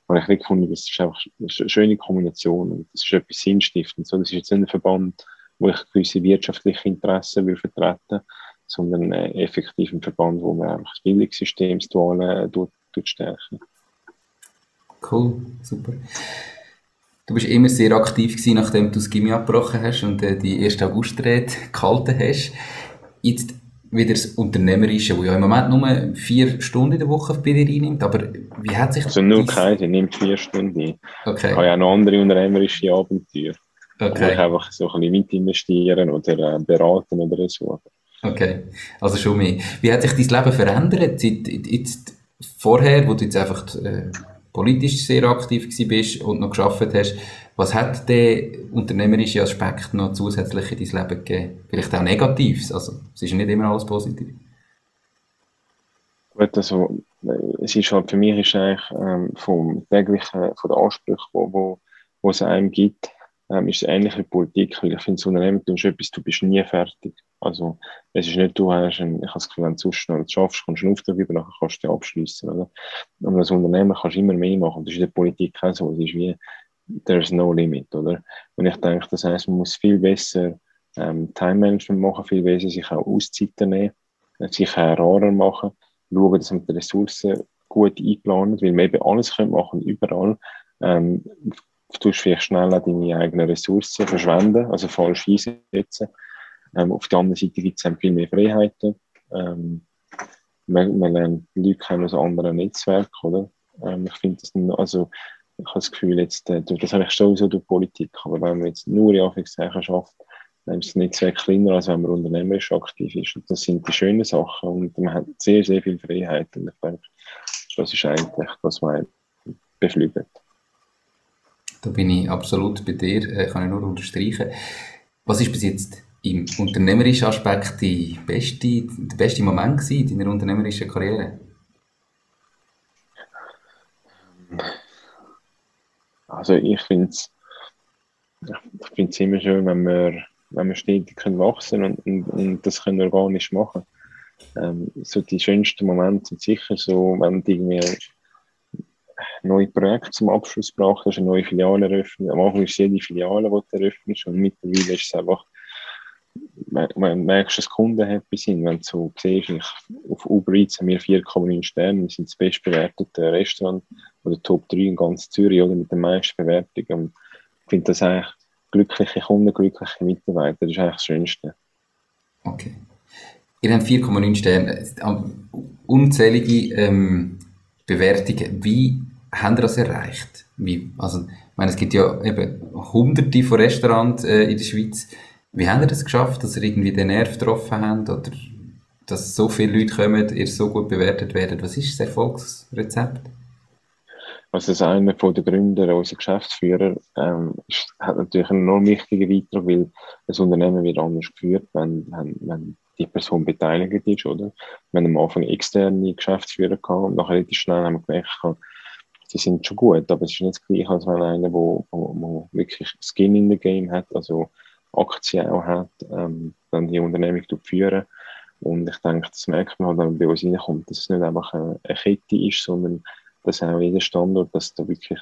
und ich habe gefunden, das ist einfach eine schöne Kombination und das ist etwas Sinnstiftendes. Das ist jetzt ein Verband, wo ich gewisse wirtschaftliche Interessen will vertreten sondern äh, effektiv ein Verband, wo man einfach das Bildungssystem, Duale, äh, stärken. Cool, super. Du bist immer sehr aktiv gewesen, nachdem du das Gimmi abgebrochen hast und äh, die 1. August-Rede gehalten hast. Jetzt wieder das Unternehmerische, wo ja im Moment nur vier Stunden in der Woche bei dir einnimmt, aber wie hat sich Also nur keine, nimmt vier Stunden ein. Okay. Ich habe ja noch andere unternehmerische Abenteuer. Okay. Wo ich einfach so ein bisschen mit investieren oder äh, beraten oder so. Okay, also schon mehr. Wie hat sich dein Leben verändert? Seit, jetzt vorher, wo du jetzt einfach äh, politisch sehr aktiv bist und noch geschafft hast, was hat der unternehmerische Aspekt noch zusätzlich in dein Leben gegeben? Vielleicht auch Negatives, also es ist nicht immer alles positiv. Gut, also es ist halt für mich ist eigentlich ähm, vom täglichen, von den Ansprüchen, wo, wo, wo es einem gibt, ähm, ist es ähnlich wie Politik, weil ich finde, das Unternehmen tust etwas, du bist nie fertig. Also, es ist nicht, du hast, ein, ich habe das Gefühl, wenn du sonst noch schaffst, kommst du einen Auftrag über, dann kannst du den abschließen, oder? Und als Unternehmen kannst du immer mehr machen. Das ist in der Politik auch so. Es ist wie, there's no limit, oder? Und ich denke, das heißt, man muss viel besser ähm, Time Management machen, viel besser sich auch Auszeiten nehmen, sich auch rarer machen, schauen, dass man die Ressourcen gut einplanen, weil man eben alles können machen, überall. Ähm, tust vielleicht schneller deine eigenen Ressourcen verschwenden, also falsch einsetzen. Ähm, auf der anderen Seite gibt es viel mehr Freiheiten. Ähm, man, man lernt Leute kennen aus anderen Netzwerken, oder? Ähm, ich finde das, also, ich habe das Gefühl, jetzt, äh, das habe ich schon so durch Politik, aber wenn man jetzt nur in Anführungszeichen schafft, dann ist das Netzwerk kleiner, als wenn man unternehmerisch aktiv ist. Und das sind die schönen Sachen und man hat sehr, sehr viel Freiheit und ich denke, das ist eigentlich, was man beflügelt. Da bin ich absolut bei dir, äh, kann ich nur unterstreichen. Was ist bis jetzt im unternehmerischen Aspekt die beste, der beste Moment in deiner unternehmerischen Karriere? Also ich finde es ich find's immer schön, wenn wir, wenn wir stetig können wachsen und, und, und das können organisch machen. Ähm, so die schönsten Momente sind sicher so, wenn du irgendwie neue Projekte zum Abschluss gebracht hast, eine neue Filiale eröffnet. Am Anfang ist jede Filiale, die du eröffnest und mittlerweile ist es einfach man, merkst, dass Kunden happy sind, wenn du so siehst, ich, auf Uber Eats haben wir 4,9 Sterne, wir sind das bestbewertete Restaurant oder Top 3 in ganz Zürich oder mit den meisten Bewertungen. Ich finde das eigentlich glückliche Kunden, glückliche Mitarbeiter, das ist eigentlich das Schönste. Okay. Ihr habt 4,9 Sterne, unzählige ähm, Bewertungen. Wie habt ihr das erreicht? Wie, also, ich meine, es gibt ja eben hunderte von Restaurants äh, in der Schweiz. Wie habt ihr das geschafft, dass ihr irgendwie den Nerv getroffen habt oder dass so viele Leute kommen, ihr so gut bewertet werdet? Was ist das Erfolgsrezept? Also das einer von den Gründer, unser Geschäftsführer, ähm, hat natürlich einen enorm wichtigen Beitrag, weil das Unternehmen wird anders geführt, wenn, wenn, wenn die Person beteiligt ist, oder? Wir haben am Anfang externe Geschäftsführer gehabt und nachher relativ schnell haben wir gemerkt, die sind schon gut, aber es ist nicht das Gleiche, als wenn einer, wo, wo, wo wirklich Skin in the Game hat, also Aktien auch hat, ähm, dann die Unternehmung führen. Und ich denke, das merkt man halt, wenn man bei uns reinkommt, dass es nicht einfach eine, Kette ist, sondern dass auch jeder Standort, dass da wirklich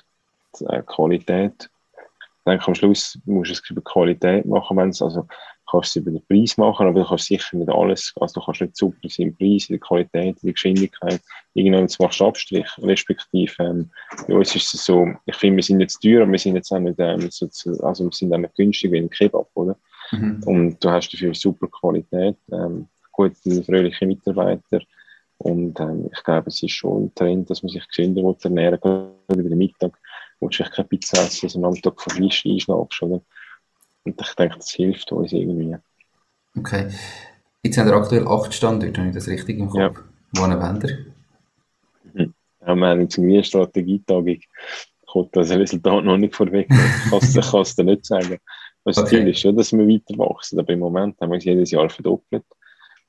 die äh, Qualität, ich denke, am Schluss musst du es über Qualität machen, wenn es, also kannst du es über den Preis machen, aber du kannst sicher nicht alles, also du kannst nicht super sein im Preis, in der Qualität, in der Geschwindigkeit, irgendwann machst du Abstrich, respektive, ähm, bei uns ist es so, ich finde, wir sind jetzt teuer, aber wir sind jetzt auch nicht, ähm, so, also wir sind auch nicht günstig wie ein Kebab, oder? Mhm. Und du hast dafür super Qualität, ähm, gute, fröhliche Mitarbeiter, und ähm, ich glaube, es ist schon ein Trend, dass man sich gesünder ernähren will, gerade über den Mittag. Du willst keine Pizza essen, sondern am Tag von Fleisch einschlagst, oder? Und ich denke, das hilft uns irgendwie. Okay. Jetzt haben wir aktuell acht Standorte, habe ich das richtig im Kopf? Ja. Wohin wollen wir? Mhm. Ja, wir haben jetzt eine Strategietagung. Kommt das Resultat noch nicht vorweg. Ich kann es dir nicht sagen. Das okay. Ziel ist schon, dass wir weiter wachsen. Aber im Moment haben wir es jedes Jahr verdoppelt.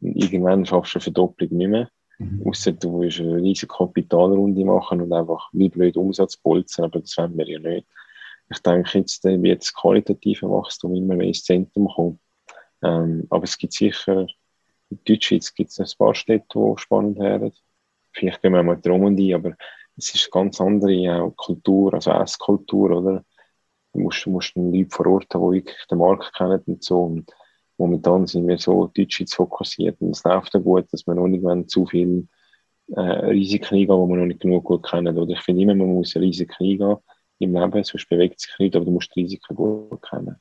Und irgendwann schaffst du eine Verdopplung nicht mehr. Mhm. Außer du willst eine riesige Kapitalrunde machen und einfach wie blöd Umsatz bolzen, aber das wollen wir ja nicht ich denke jetzt, wird das qualitative Wachstum immer mehr ins Zentrum kommen. Ähm, aber es gibt sicher, in Deutschschweiz gibt es ein paar Städte, die spannend werden. Vielleicht gehen wir mal drum und ein, aber es ist eine ganz andere auch Kultur, also Esskultur, oder? Du musst, musst Leute vor Ort haben, die wirklich den Markt kennen und so. Und momentan sind wir so Deutschschweiz fokussiert und es läuft ja gut, dass wir noch nicht zu viel äh, Risiken eingehen, die wir noch nicht genug gut kennen. Oder ich finde immer, man muss Risiken eingehen im Leben, sonst bewegt sich nicht, aber du musst die Risiken gut kennen.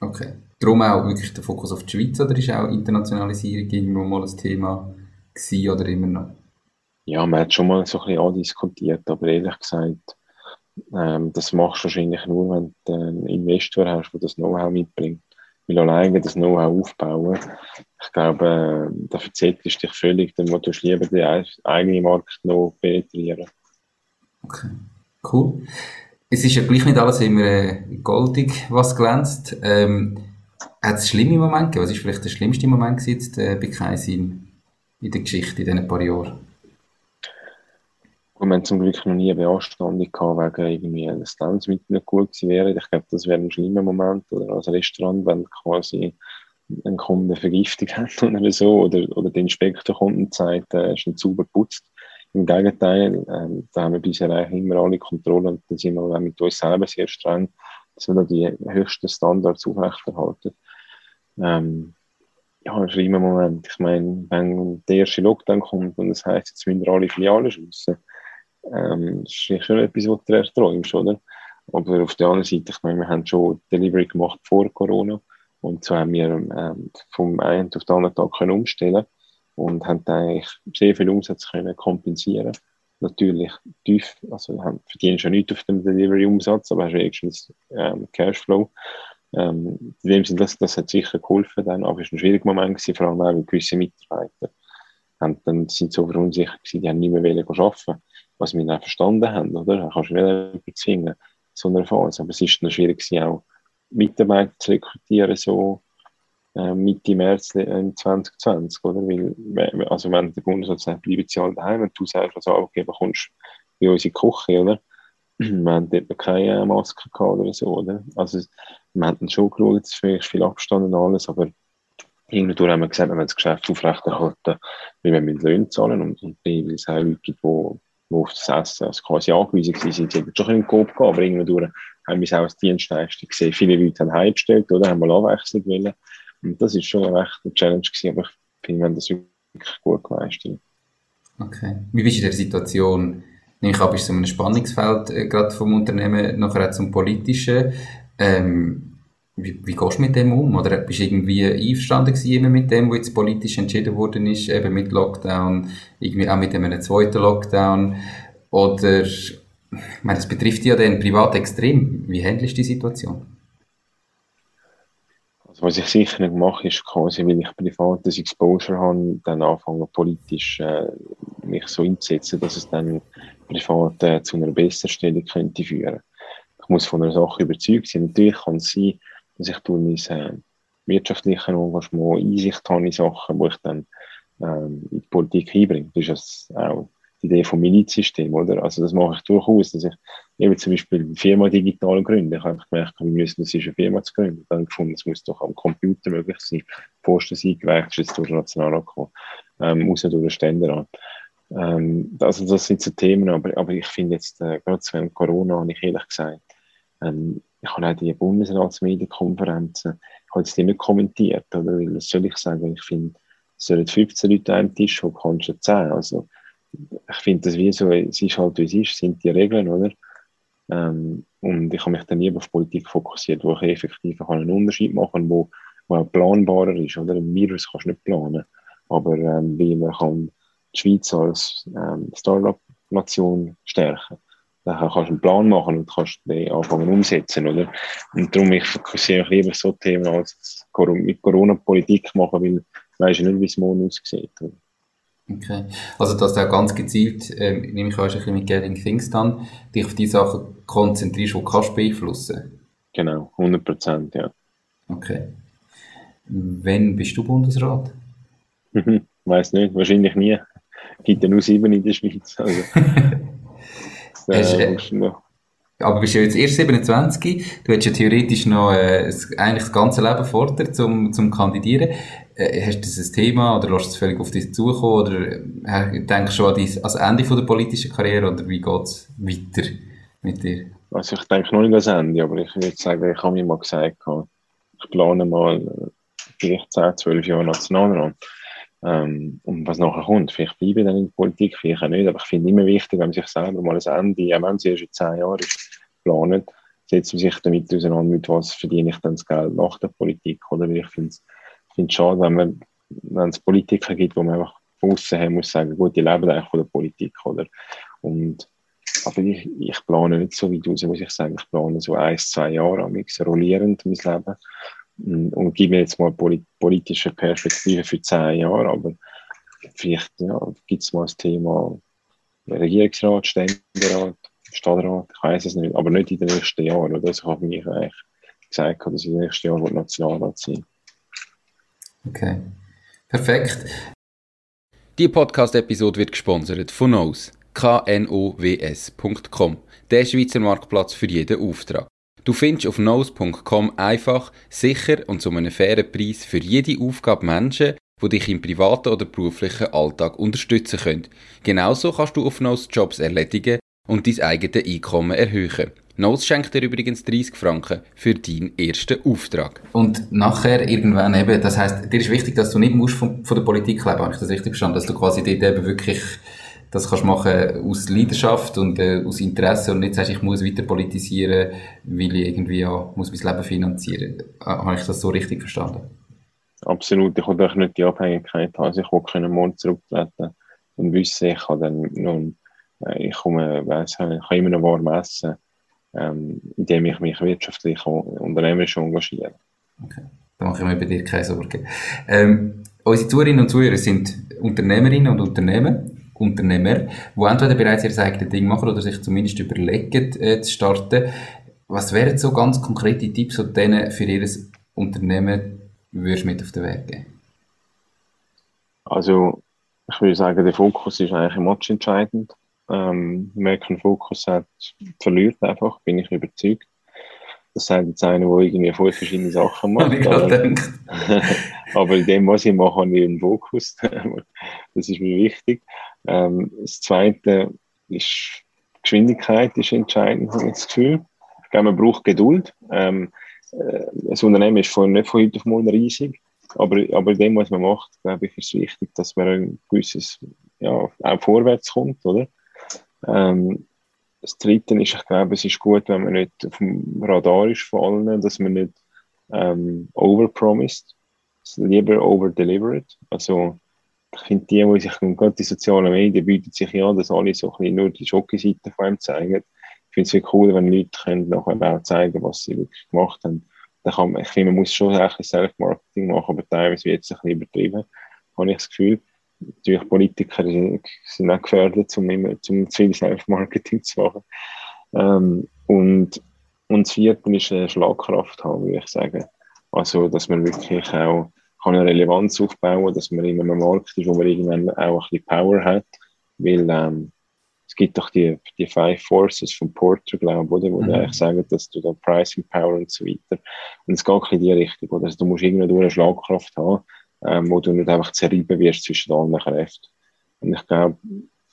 Okay. Darum auch wirklich der Fokus auf die Schweiz oder ist auch Internationalisierung irgendwo mal ein Thema gewesen oder immer noch? Ja, man hat schon mal so ein bisschen andiskutiert, aber ehrlich gesagt, ähm, das machst du wahrscheinlich nur, wenn du einen Investor hast, der das Know-how mitbringt. Weil alleine das Know-how aufbauen, ich glaube, äh, da verzettelst du dich völlig, dann musst du lieber den eigenen Markt noch penetrieren. Okay. Cool. Es ist ja gleich nicht alles immer äh, goldig, was glänzt. Ähm, hat es schlimme Momente gegeben? Was war vielleicht der schlimmste Moment jetzt, äh, bei Kaisin in der Geschichte in diesen paar Jahren? wir haben zum Glück noch nie eine Beanstandung gehabt, wegen irgendwie das Lebensmittel nicht gut gewesen wäre. Ich glaube, das wäre ein schlimmer Moment. Oder als Restaurant, wenn quasi ein Kunde Vergiftung hat oder so, oder, oder der Inspektor kommt und sagt, er ist nicht sauber geputzt. Im Gegenteil, ähm, da haben wir bisher eigentlich immer alle Kontrolle und da sind wir auch mit uns selber sehr streng, dass wir da die höchsten Standards aufrechterhalten. Ähm, ja, ein schlimmer Moment. Ich meine, wenn der erste Lockdown kommt und das heisst, jetzt müssen wir alle Filialen schließen, ähm, das ist schon etwas, was du erträumst, oder? Aber auf der anderen Seite, ich meine, wir haben schon Delivery gemacht vor Corona und so haben wir ähm, vom einen auf den anderen Tag können umstellen und haben eigentlich sehr viel Umsatz können kompensieren. Natürlich tief, also verdienen schon nicht auf dem Delivery-Umsatz, aber hast wenigstens ähm, Cashflow. Ähm, in dem Sinne, das, das hat sicher geholfen dann, aber es war ein schwieriger Moment, gewesen, vor allem auch mit gewissen Mitarbeitern. Und dann sind so verunsichert gewesen, die haben nicht mehr arbeiten was wir dann verstanden haben, oder? Da kannst du nicht bezwingen. so einer Phase. Aber es ist dann schwierig gewesen, auch Mitarbeiter zu rekrutieren, so äh, Mitte März 2020, oder? Weil, also wenn der Bundesrat sagt, bleiben sie alle daheim und du sagst als Arbeitgeber, kommst in unsere Küche, oder? Wir haben dort noch keine Maske gehabt oder so, oder? Also, wir haben schon geschaut, es ist viel Abstand und alles, aber irgendwann haben wir gesagt, wir wollen das Geschäft aufrechterhalten, weil wir mit Löhnen zahlen und, und weil es auch Leute gibt, die, auf das Essen also quasi angewiesen waren. Sie haben schon in den Kopf gehabt, aber irgendwann haben wir es auch als Dienstleistung gesehen. Viele Leute haben heimgestellt oder haben mal Abwechslung wollen. Und das ist schon eine Challenge gewesen, aber ich finde, wir haben das wirklich gut gemeistert. Okay. Wie bist du in der Situation, ich habe, so einem Spannungsfeld, äh, gerade vom Unternehmen, nachher auch zum Politischen. Ähm, wie, wie gehst du mit dem um? Oder bist du irgendwie einverstanden gewesen mit dem, was jetzt politisch entschieden worden ist, eben mit Lockdown, irgendwie auch mit einem zweiten Lockdown? Oder, ich meine, das betrifft ja dann privat extrem. Wie handelst du die Situation? Also was ich sicher nicht mache, ist quasi, weil ich privat das Exposure habe, dann anfangen politisch äh, mich so einzusetzen, dass es dann privat äh, zu einer besseren Stelle könnte führen. Ich muss von einer Sache überzeugt sein. Natürlich kann es sein, dass ich durch mein äh, wirtschaftliches Engagement Einsicht habe in Sachen, die ich dann ähm, in die Politik einbringe. Das ist auch die Idee vom Milizsystem, oder? Also das mache ich durchaus, dass ich eben zum Beispiel eine Firma digital gründe. Ich habe gemerkt, wir müssen, das ist eine Firma zu gründen. Dann gefunden, es muss doch am Computer möglich sein. Posten sind gewählt, ist jetzt durch den Nationalrat gekommen, ähm, außer durch den Ständerat. Ähm, also das sind so Themen, aber, aber ich finde jetzt, äh, gerade während Corona, habe ich ehrlich gesagt, ähm, ich habe auch die Bundesratsmedienkonferenzen, ich habe jetzt die nicht kommentiert, oder? Weil, was soll ich sagen? Ich finde, es sollen 15 Leute an Tisch, wo kannst du 10. Also, ich finde das wie so, es ist halt wie es ist, sind die Regeln, oder? Ähm, und ich habe mich dann nie auf Politik fokussiert, wo ich effektiv einen Unterschied machen kann, wo, wo auch planbarer ist, oder? Ein Virus kannst du nicht planen. Aber ähm, wie man kann die Schweiz als ähm, Startup-Nation stärken dann kannst du einen Plan machen und kannst den anfangen umsetzen, oder? Und darum, ich fokussiere mich lieber so Themen als mit Corona-Politik machen, weil ich weiß ja nicht, wie es morgen aussieht. Oder? Okay. Also, dass du auch ganz gezielt, äh, nehme ich auch ein bisschen mit Getting Things dann, dich auf die Sachen konzentrierst, die du kannst beeinflussen. Genau, 100 Prozent, ja. Okay. Wann bist du Bundesrat? Weiß nicht, wahrscheinlich nie. Gibt ja nur sieben in der Schweiz. Also. Hast, äh, aber bist du jetzt erst 27, du hättest ja theoretisch noch äh, eigentlich das ganze Leben vor dir zum, zum Kandidieren. Äh, hast du das ein Thema oder lässt es völlig auf dich zukommen oder äh, denkst du schon an dein, also Ende von der politischen Karriere oder wie geht es weiter mit dir? Also ich denke noch nicht an das Ende, aber ich würde sagen, ich habe mir mal gesagt, ich plane mal vielleicht 10, 12 Jahre Nationalrat. Ähm, und was nachher kommt, vielleicht bleibe ich dann in der Politik, vielleicht auch nicht, aber ich finde immer wichtig, wenn man sich selber mal ein Ende, auch wenn es erst in zehn Jahren ist, planet, setzt man sich damit auseinander, mit was verdiene ich dann das Geld nach der Politik, oder? ich finde es schade, wenn man, wenn es Politiker gibt, wo man einfach von außen her muss sagen, gut, die leben eigentlich von der Politik, oder? Und, aber ich, ich plane nicht so weit raus, muss ich sagen, ich plane so ein, zwei Jahre, am rollierend mein Leben und gebe mir jetzt mal politische Perspektive für zehn Jahre, aber vielleicht ja, gibt es mal das Thema Regierungsrat, Ständerat, Stadtrat, ich weiß es nicht, aber nicht in den nächsten Jahren. Oder? Also ich habe mir eigentlich gesagt, dass in den nächsten Jahren Nationalrat sein Okay, perfekt. Die Podcast-Episode wird gesponsert von Knows, knows.com, der Schweizer Marktplatz für jeden Auftrag. Du findest auf nose.com einfach, sicher und zu einem fairen Preis für jede Aufgabe Menschen, die dich im privaten oder beruflichen Alltag unterstützen können. Genauso kannst du auf Nose Jobs erledigen und dein eigenes Einkommen erhöhen. Nose schenkt dir übrigens 30 Franken für deinen ersten Auftrag. Und nachher irgendwann eben, das heißt, dir ist wichtig, dass du nicht musst von, von der Politik leben, habe ich das richtig verstanden, dass du quasi dort eben wirklich das kannst du machen aus Leidenschaft und äh, aus Interesse und nicht sagst, ich muss weiter politisieren, weil ich irgendwie ja, muss mein Leben finanzieren. Äh, habe ich das so richtig verstanden? Absolut. Ich will nicht die Abhängigkeit haben. Also ich will können morgen zurücktreten und wissen, ich kann dann nun, äh, ich komme, weiss, ich kann immer noch warm essen, ähm, indem ich mich wirtschaftlich und unternehmerisch engagiere. Okay. Da mache ich mir bei dir keine Sorgen. Ähm, unsere Zuhörerinnen und Zuhörer sind Unternehmerinnen und Unternehmer Unternehmer, die entweder bereits ihr eigenes Ding machen oder sich zumindest überlegen, äh, zu starten. Was wären so ganz konkrete Tipps, die denen für ihr Unternehmen würdest mit auf den Weg geben? Also, ich würde sagen, der Fokus ist eigentlich im Match entscheidend. Ähm, wer keinen Fokus hat, verliert einfach, bin ich überzeugt. Das sagt jetzt einer, der irgendwie voll verschiedene Sachen macht. aber, aber in dem, was ich mache, habe ich einen Fokus. das ist mir wichtig. Ähm, das Zweite ist, Geschwindigkeit ist entscheidend, habe ich das Gefühl. Ich glaube, man braucht Geduld. Ähm, äh, das Unternehmen ist von, nicht von heute auf morgen riesig. Aber, aber in dem, was man macht, glaube ich, ist es wichtig, dass man ein gewisses, ja, auch vorwärts kommt, oder? Ähm, das Dritte ist, ich glaube, es ist gut, wenn man nicht auf dem Radar ist von allen, dass man nicht ähm, overpromised, lieber overdelivered. Also, ich finde, die, die sich gerade die sozialen Medien bieten sich ja dass alle so ein nur die Schockseite von einem zeigen. Ich finde es cool, wenn Leute können nachher auch zeigen, was sie wirklich gemacht haben. Da kann man, ich finde, man muss schon ein Self-Marketing machen, aber teilweise wird es ein bisschen übertrieben, habe ich das Gefühl natürlich Politiker sind auch gefährdet, um, immer, um zu viel Self-Marketing zu machen. Ähm, und, und das vierte ist eine Schlagkraft haben, würde ich sagen. Also, dass man wirklich auch kann eine Relevanz aufbauen dass man in einem Markt ist, wo man irgendwann auch ein bisschen Power hat. Weil ähm, es gibt doch die, die Five Forces von Porter, glaube ich, wo mhm. eigentlich sagen, dass du da Pricing Power und so weiter. Und es geht in die Richtung. Oder? Also, du musst irgendwo eine Schlagkraft haben ähm, wo du nicht einfach zerrieben wirst zwischen allen Kräften. Und ich glaube,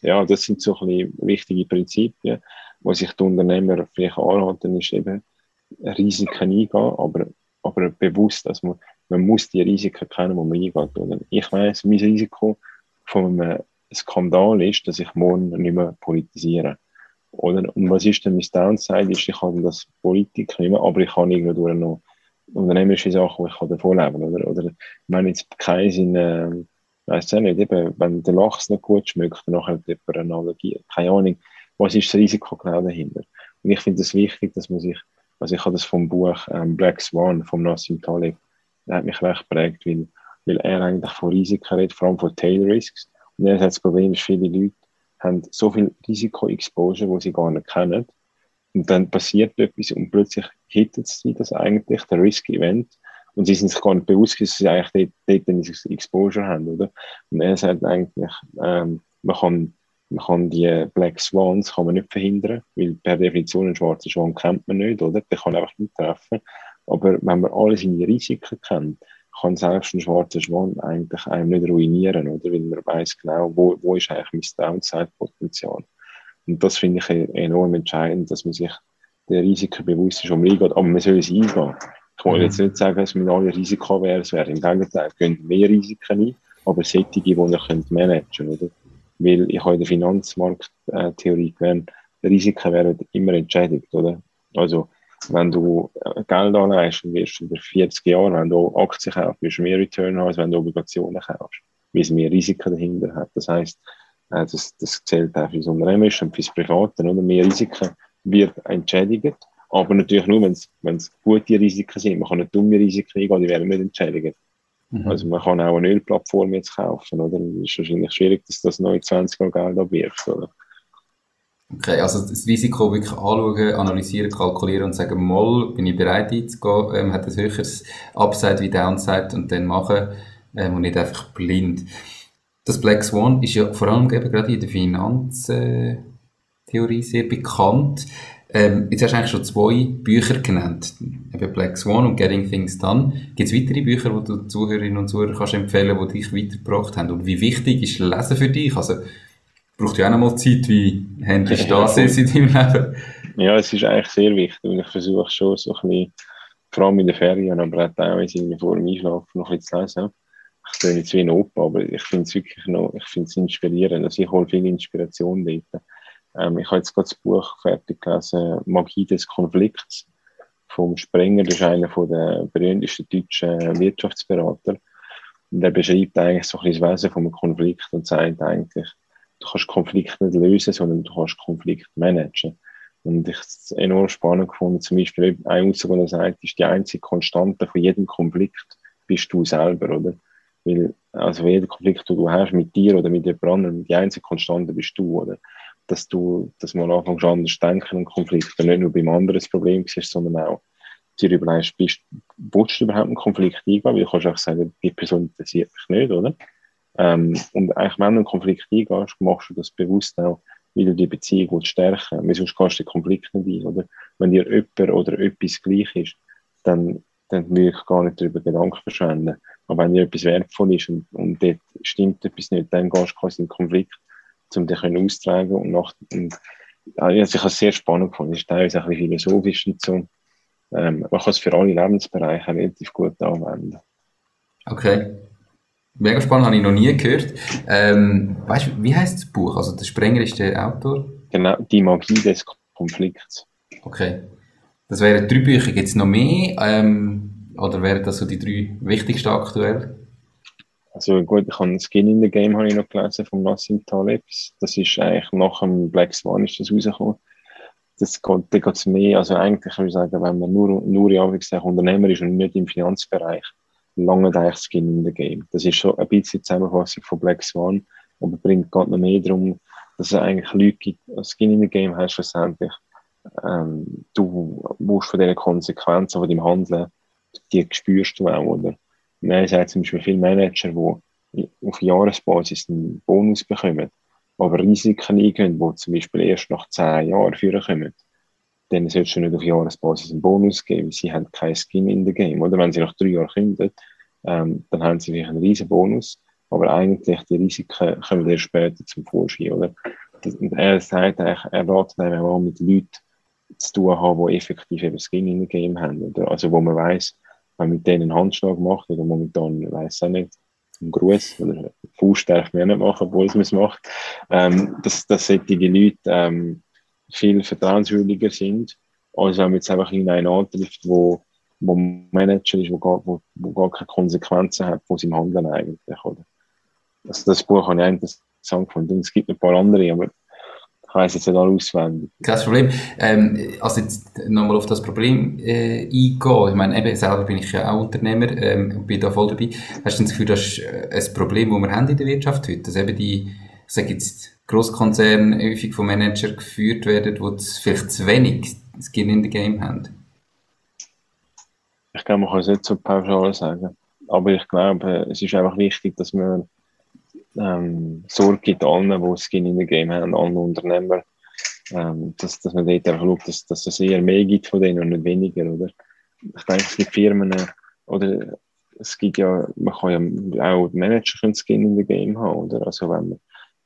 ja, das sind so ein bisschen wichtige Prinzipien, wo sich die Unternehmer vielleicht anhalten, ist eben Risiken eingehen, aber, aber bewusst, dass man, man muss die Risiken kennen, wo man eingeht. Oder? Ich weiß, mein Risiko von einem Skandal ist, dass ich morgen nicht mehr politisiere. Oder? Und was ist denn mein Downside? Ist, ich habe das Politik nicht mehr, aber ich kann irgendwo noch unternehmerische Sachen, die ich davon leben oder? oder ich meine jetzt keinen Sinn, äh, weiss auch nicht, eben, wenn der Lachs nicht gut schmeckt, dann hat jemand eine Allergie. Keine Ahnung, was ist das Risiko genau dahinter? Und ich finde es das wichtig, dass man sich, also ich habe das vom Buch ähm, Black Swan von Nassim Taleb, der hat mich recht geprägt, weil, weil er eigentlich von Risiken redet, vor allem von Tail Risks. Und er hat das Problem, dass viele Leute haben so viel Risiko-Exposure, wo sie gar nicht kennen, und dann passiert etwas und plötzlich hittet sie das eigentlich, der Risk-Event. Und sie sind sich gar nicht bewusst, dass sie eigentlich dort, dort ein Exposure haben, oder? Und er sagt eigentlich, ähm, man kann, man kann die Black Swans kann man nicht verhindern, weil per Definition einen schwarzen Schwan kennt man nicht, oder? Der kann einfach nicht treffen. Aber wenn man alle seine Risiken kennt, kann selbst ein schwarzer Schwan eigentlich einem nicht ruinieren, oder? Weil man weiß genau, wo, wo ist eigentlich mein Downside-Potenzial. Und das finde ich enorm entscheidend, dass man sich der Risiken bewusst ist, um reingeht. Aber man soll es eingehen. Ich wollte jetzt mhm. nicht sagen, dass wir alle risikoavers wären. Im Gegenteil, es gehen mehr Risiken ein, aber solche, die ihr könnt managen oder? Weil ich habe in der Finanzmarkttheorie gelernt, Risiken werden immer entschädigt, oder? Also, wenn du äh, Geld anleihst, wirst du über 40 Jahre, wenn du Aktien kaufst, wirst du mehr Return haben, als wenn du Obligationen kaufst. Weil es mehr Risiken dahinter hat. Das heisst, äh, das, das zählt auch fürs Unternehmerische und fürs Private. Oder? Mehr Risiken wird entschädigt. Aber natürlich nur, wenn es gute Risiken sind. Man kann nicht dumme Risiken eingehen, die werden nicht entschädigt. Mhm. Also man kann auch eine Ölplattform jetzt kaufen. Oder? Es ist wahrscheinlich schwierig, dass das in 20 Jahren Geld abwirft. Oder? Okay, also das Risiko wirklich anschauen, analysieren, kalkulieren und sagen, mal, bin ich bereit einzugehen, ähm, hat das höheres Upside wie Downside und dann machen ähm, und nicht einfach blind. Das Black Swan ist ja vor allem eben gerade in der Finanztheorie sehr bekannt. Ähm, jetzt hast du eigentlich schon zwei Bücher genannt. Eben Black Swan und Getting Things Done. Gibt es weitere Bücher, die du Zuhörerinnen und Zuhörer kannst empfehlen die dich weitergebracht haben? Und wie wichtig ist Lesen für dich? Also, braucht ja auch noch mal Zeit. Wie handelst du das in deinem Leben? Ja, es ist eigentlich sehr wichtig. Und ich versuche schon so ein bisschen, vor allem in den Ferien, aber auch teilweise vor dem Einschlafen noch ein bisschen zu lesen ich bin jetzt wie ein Opa, aber ich finde es wirklich noch, ich finde es inspirierend. Also ich hole viel Inspiration dort. Ähm, ich habe jetzt gerade das Buch fertig gelesen, Magie des Konflikts vom Sprenger, das ist einer der berühmtesten deutschen Wirtschaftsberater. Und er beschreibt eigentlich so ein bisschen das Wesen von einem Konflikt und sagt eigentlich, du kannst Konflikt nicht lösen, sondern du kannst Konflikt managen. Und ich habe es enorm spannend gefunden, zum Beispiel ein Aussage, der sagt, ist die einzige Konstante von jedem Konflikt bist du selber, oder? Weil, also jeder Konflikt, den du hast mit dir oder mit jemand anderem, die einzige Konstante bist du, oder? dass du das mal anfängst anders denken und Konflikte nicht nur beim anderen das Problem siehst, sondern auch dir überlegst, bist, du überhaupt einen Konflikt eingehen? Weil du kannst auch sagen, die Person interessiert mich nicht, oder? Ähm, und eigentlich, wenn du einen Konflikt eingehst, machst du das bewusst auch, weil du die Beziehung willst stärken willst. Sonst kannst du den Konflikt nicht ein, oder? Wenn dir jemand oder etwas gleich ist, dann, dann will ich gar nicht darüber Gedanken verschwenden. Aber wenn dir etwas wertvoll ist und, und dort stimmt etwas nicht, dann gehst du quasi in den Konflikt, um dich austragen und nach, und, also ich habe es sehr spannend gefunden. Es ist teilweise ein bisschen philosophisch und so. Ähm, man kann es für alle Lebensbereiche relativ gut anwenden. Okay. Mega spannend, habe ich noch nie gehört. Ähm, weißt du, wie heißt das Buch? Also der Sprenger ist der Autor? Genau, die Magie des Konflikts. Okay. Das wären drei Bücher. Gibt es noch mehr? Ähm, oder wären das so die drei wichtigsten aktuell? Also gut, ich habe Skin in the Game habe ich noch gelesen von Nassim Taleb. Das ist eigentlich nach dem Black Swan ist das rausgekommen. Das geht, da geht es mehr, also eigentlich kann ich sagen, wenn man nur, nur wie gesagt, Unternehmer ist und nicht im Finanzbereich, lange eigentlich Skin in the Game. Das ist schon ein bisschen die Zusammenfassung von Black Swan, aber bringt gerade noch mehr darum, dass es eigentlich Leute gibt, Skin in the Game heißt schlussendlich, ähm, du musst von diesen Konsequenzen von deinem Handeln, die spürst du auch, oder? Nein, sagt zum Beispiel viele Manager, die auf Jahresbasis einen Bonus bekommen, aber Risiken eingehen, die zum Beispiel erst nach zehn Jahren führen kommen, dann solltest du nicht auf Jahresbasis einen Bonus geben, sie haben kein Skin in the Game. Oder wenn sie nach drei Jahren kündigen, ähm, dann haben sie vielleicht einen riesen Bonus, aber eigentlich die Risiken kommen erst später zum Vorschein. Oder? Und er sagt eigentlich, er ratet einem auch mit Leuten zu tun haben, die effektiv eben Skin in the Game haben. Oder? Also wo man weiß, wenn man mit denen einen Handschlag macht, oder momentan weiß auch nicht, einen Gruß oder Faust darf man ja nicht machen, obwohl man es macht, ähm, dass, dass solche Leute ähm, viel vertrauenswürdiger sind, als wenn man jetzt einfach in einen antrifft, wo, wo Manager ist, wo gar, wo, wo gar keine Konsequenzen hat von seinem Handeln eigentlich. Oder? Also das Buch habe ich eigentlich interessant gefunden. Es gibt ein paar andere, aber ich weiss jetzt nicht alle auswendig. Kein Problem. Ähm, also jetzt nochmal auf das Problem äh, eingehen. Ich meine, eben selber bin ich ja auch Unternehmer ähm, bin da voll dabei. Hast du das Gefühl, das ist äh, ein Problem, das wir haben in der Wirtschaft heute? Dass eben die, ich sage jetzt, Grosskonzerne häufig von Managern geführt werden, die vielleicht zu wenig Skin in the Game haben? Ich glaube, man kann es nicht so pauschal sagen. Aber ich glaube, es ist einfach wichtig, dass man ähm, Sorge gibt allen, die Skin in the Game haben, allen Unternehmer, ähm, dass, dass man dort einfach schaut, dass, dass es eher mehr gibt von denen und nicht weniger, oder? Ich denke, es gibt Firmen, oder es gibt ja, man kann ja auch Manager können Skin in the Game haben, oder? Also wenn man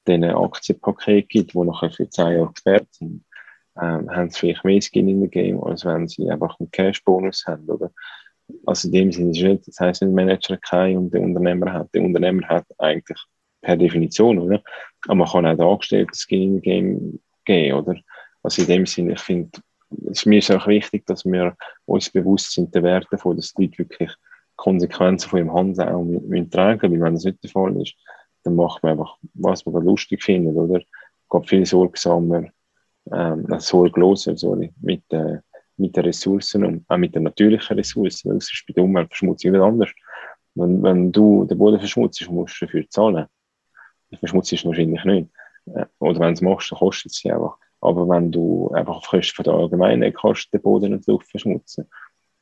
denen Aktienpaket gibt, die nachher für zehn Jahre gesperrt sind, ähm, haben sie vielleicht mehr Skin in the Game, als wenn sie einfach einen Cash-Bonus haben, oder? Also in dem Sinne ist nicht, das heisst, ein Manager kein und der Unternehmer hat. Der Unternehmer hat eigentlich per Definition, oder? Aber man kann auch den Angestellten Skin in the Game geben, oder? Also in dem Sinne, ich finde, es ist mir auch wichtig, dass wir uns bewusst sind der Werte davon, dass die Leute wirklich Konsequenzen von ihrem Handeln auch müssen tragen, weil wenn das nicht der Fall ist, dann macht man einfach, was man lustig findet, oder? Geht viel sorgsamer, ähm, sorgloser, sorry, mit, äh, mit den Ressourcen und auch mit den natürlichen Ressourcen. Das ist bei der Umweltverschmutzung nicht anders. Wenn, wenn du den Boden verschmutzt, musst du dafür zahlen. Die verschmutzt ist wahrscheinlich nicht. Äh, oder wenn du es machst, dann kostet es sie einfach. Aber wenn du einfach auf Kosten von der Allgemeinheit kannst, den Boden und die Luft verschmutzen,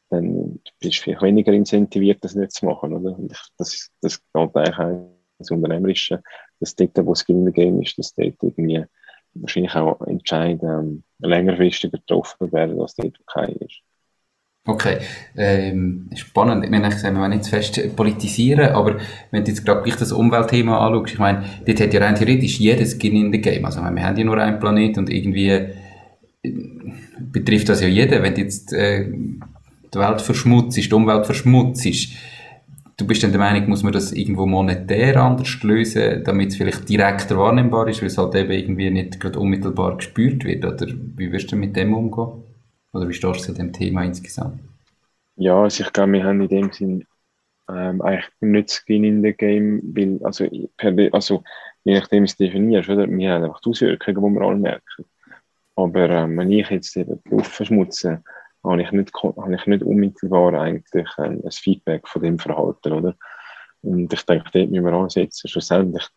dann bist du vielleicht weniger incentiviert, das nicht zu machen. Oder? Das, das geht eigentlich auch das Unternehmerische, dass dort, wo es Game ist, dass dort irgendwie wahrscheinlich auch Entscheidungen ähm, längerfristig getroffen werden, als dort okay ist. Okay, ähm, spannend. Ich meine, wir wollen nicht zu fest politisieren, aber wenn du jetzt gerade gleich das Umweltthema anschaust, ich meine, dort hat ja rein theoretisch jedes Skin in the Game. Also, wir haben ja nur einen Planet und irgendwie äh, betrifft das ja jeden. Wenn du jetzt äh, die Welt verschmutzt, die Umwelt verschmutzt, du bist dann der Meinung, muss man das irgendwo monetär anders lösen, damit es vielleicht direkter wahrnehmbar ist, weil es halt eben irgendwie nicht gerade unmittelbar gespürt wird? Oder wie wirst du mit dem umgehen? Oder wie stehst du zu dem Thema insgesamt? Ja, also ich glaube, wir haben in dem Sinn ähm, eigentlich nicht Skin in the Game, weil, also, per, also je nachdem, wie es definierst, oder? wir haben einfach die Auswirkungen, die wir alle merken. Aber ähm, wenn ich jetzt eben die Luft verschmutze, habe ich nicht, habe ich nicht unmittelbar eigentlich ähm, ein Feedback von dem Verhalten, oder? Und ich denke, dort müssen wir ansetzen. Schlussendlich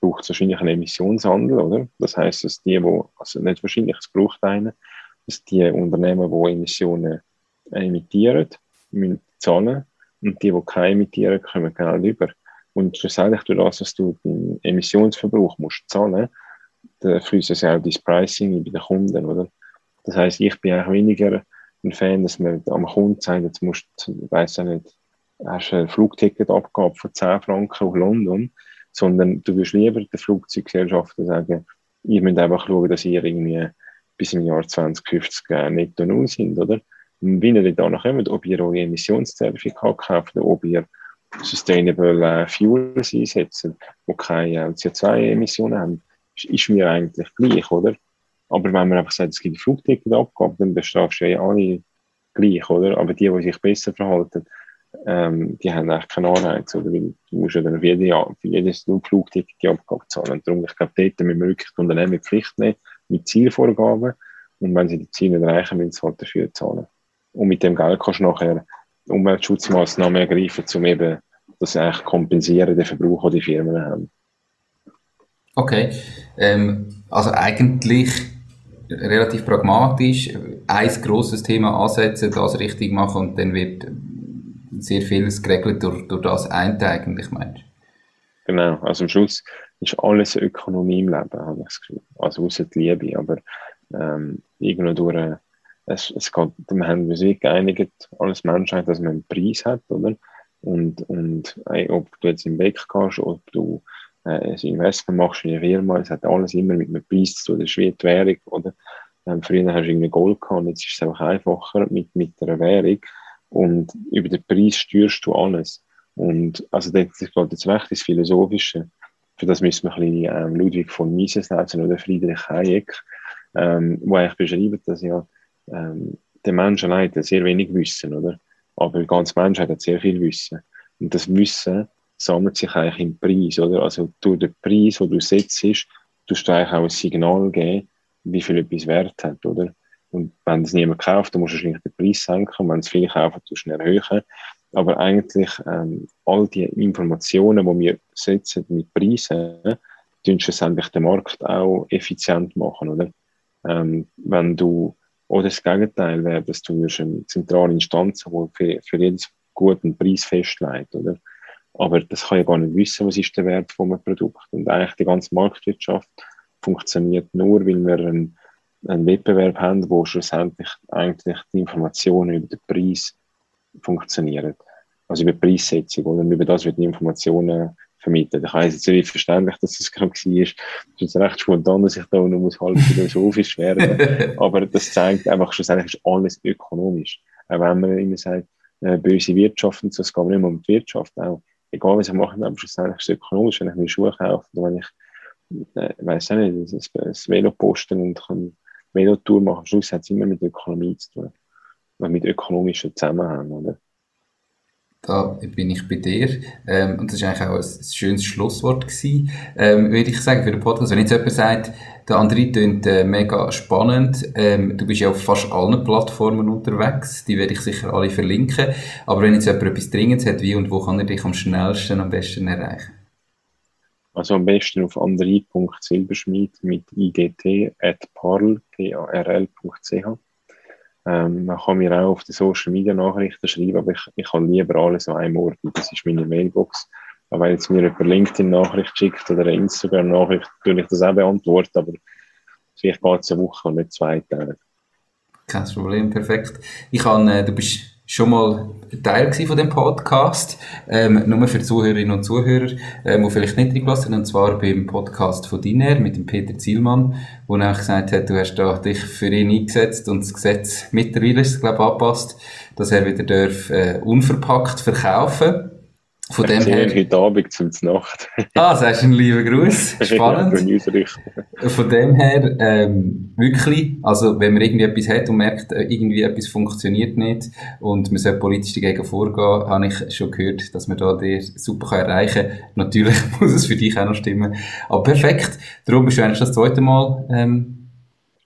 braucht es wahrscheinlich einen Emissionshandel, oder? Das heisst, dass die, die, also nicht wahrscheinlich, es braucht einen, dass die Unternehmen, die Emissionen emittieren, müssen zahlen und die, die keine emittieren, kommen Geld über. Und schlussendlich durch das, was du den Emissionsverbrauch musst zahlen, da fließt es auch das Pricing bei den Kunden, oder? Das heisst, ich bin auch weniger ein Fan, dass man am Kunden sagt, jetzt musst du, weiss ich nicht, hast ein Flugticket abgegeben von 10 Franken auf London, sondern du würdest lieber den Flugzeuggesellschaften sagen, ihr müsst einfach schauen, dass ihr irgendwie bis im Jahr 2050 äh, netto null sind, oder? Und wenn ihr da noch kommt, ob ihr eure Emissionszertifikate kauft oder ob ihr Sustainable äh, Fuels einsetzt, die keine äh, CO2-Emissionen haben, ist mir eigentlich gleich, oder? Aber wenn man einfach sagt, es gibt ein Flugticket abgab, dann bestrafst du ja alle gleich, oder? Aber die, die sich besser verhalten, ähm, die haben eigentlich keinen Anreiz, oder? Weil du musst ja dann für, jede, für jedes Flugticket die Abgabe zahlen. Und darum, ich glaube, dort müssen wir wirklich die Unternehmen in Pflicht nehmen, mit Zielvorgaben. Und wenn sie die Ziele nicht erreichen, müssen sie halt dafür zahlen. Und mit dem Geld kannst du nachher Umweltschutzmaßnahmen ergreifen, um eben das eigentlich kompensieren, den Verbrauch, den die Firmen haben. Okay, ähm, also eigentlich relativ pragmatisch, ein grosses Thema ansetzen, das richtig machen und dann wird sehr vieles geregelt durch, durch das eine eigentlich, meinst Genau, also am Schluss ist alles Ökonomie im Leben, habe ich das Gefühl. Also außer die Liebe, aber ähm, irgendwo durch, äh, es, es geht, wir haben uns geeinigt, alles Menschheit, dass man einen Preis hat, oder? Und, und ey, ob du jetzt im Weg gehst, ob du ein Investment machst in eine Firma, es hat alles immer mit einem Preis zu tun, das ist wie die Währung, oder? Ähm, früher hast du irgendwie Gold gehabt, jetzt ist es einfach einfacher mit, mit einer Währung und über den Preis steuerst du alles. Und also das, das geht jetzt recht ins Philosophische. Für das müssen wir ein bisschen ähm, Ludwig von Mises lesen oder Friedrich Hayek, ähm, wo eigentlich beschreibt, dass ja ähm, der Mensch allein sehr wenig Wissen, oder? Aber die ganze Menschheit hat sehr viel Wissen. Und das Wissen sammelt sich eigentlich im Preis, oder? Also durch den Preis, den du setzt, tust du eigentlich auch ein Signal geben, wie viel etwas Wert hat, oder? Und wenn es niemand kauft, dann musst du wahrscheinlich den Preis senken. Und wenn es viele kaufen, tust du ihn erhöhen. Aber eigentlich, ähm, all die Informationen, die wir setzen mit Preisen, tun schlussendlich den Markt auch effizient machen, oder? Ähm, wenn du, oder das Gegenteil wäre, dass du eine zentrale Instanz die für, für jedes guten Preis festlegt, oder? Aber das kann ja gar nicht wissen, was ist der Wert von einem Produkt. Und eigentlich die ganze Marktwirtschaft funktioniert nur, weil wir einen, einen Wettbewerb haben, wo schlussendlich eigentlich die Informationen über den Preis funktionieren. Also über die Preissetzung oder über das wird die Informationen vermittelt. Ich weiss jetzt nicht verständlich, dass das gerade war. Es ist jetzt recht spontan, dass ich da noch muss halb philosophisch werden. Aber das zeigt einfach schlussendlich ist alles ökonomisch. Auch wenn man immer sagt, äh, böse Wirtschaft und so, es geht nicht mehr um die Wirtschaft auch egal was ich mache, aber schlussendlich ist es ökonomisch, wenn ich mir Schuhe kaufe oder wenn ich, äh, weiß nicht, das, das Velo posten und eine Velotour machen, am Schluss hat es immer mit Ökonomie zu tun. Oder mit ökonomischen Zusammenhängen, oder? Da bin ich bei dir. Ähm, und das war eigentlich auch ein, ein schönes Schlusswort gewesen, ähm, würde ich sagen, für den Podcast. Wenn jetzt jemand sagt, der André klingt äh, mega spannend, ähm, du bist ja auf fast allen Plattformen unterwegs, die werde ich sicher alle verlinken. Aber wenn jetzt jemand etwas Dringendes hat, wie und wo kann er dich am schnellsten, am besten erreichen? Also am besten auf andré.silberschmied mit igt at parl, ähm, man kann mir auch auf die Social Media Nachrichten schreiben, aber ich, ich habe lieber alles an einem Ort. Das ist meine Mailbox. Aber wenn jetzt mir über LinkedIn Nachricht schickt oder eine Instagram Nachricht, würde ich das auch beantworten, aber vielleicht geht es eine Woche und nicht zwei Tage. Kein Problem, perfekt. Ich kann, äh, du bist schon mal Teil von dem Podcast, ähm, nur für Zuhörerinnen und Zuhörer, ähm, die vielleicht nicht reingelassen und zwar beim Podcast von Diner mit dem Peter Zielmann, wo er gesagt hat, du hast da dich für ihn eingesetzt und das Gesetz mittlerweile ist, glaube ich, angepasst, dass er wieder darf, äh, unverpackt verkaufen von dem her. heute Abend zum Nacht. ah, das ist ein lieber Gruß. Spannend. Von dem her, ähm, wirklich, also, wenn man irgendwie etwas hat und merkt, äh, irgendwie etwas funktioniert nicht und man soll politisch dagegen vorgehen, habe ich schon gehört, dass man da dir super erreichen kann. Natürlich muss es für dich auch noch stimmen. Aber perfekt. Darum bist du eigentlich das zweite Mal, ähm,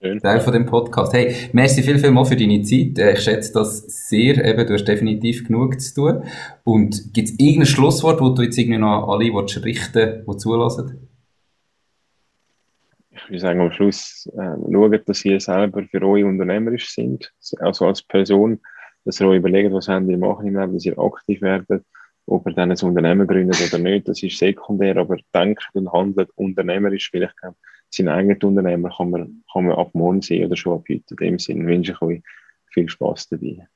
Schön. Teil von dem Podcast. Hey, merci viel, viel mal für deine Zeit. Äh, ich schätze das sehr. Eben, du hast definitiv genug zu tun. Und gibt es irgendein Schlusswort, wo du jetzt irgendwie noch alle willst richten die zulassen? Ich würde sagen, am Schluss äh, schaut, dass ihr selber für euch unternehmerisch sind. Also als Person, dass ihr euch überlegt, was habt ihr machen im Leben, dass ihr aktiv werdet. Ob ihr dann ein Unternehmen gründet oder nicht, das ist sekundär, aber denkt und handelt unternehmerisch. Vielleicht sein eigener Unternehmer kann man, kann man ab morgen sehen oder schon ab heute. In dem Sinne wünsche ich euch viel Spaß dabei.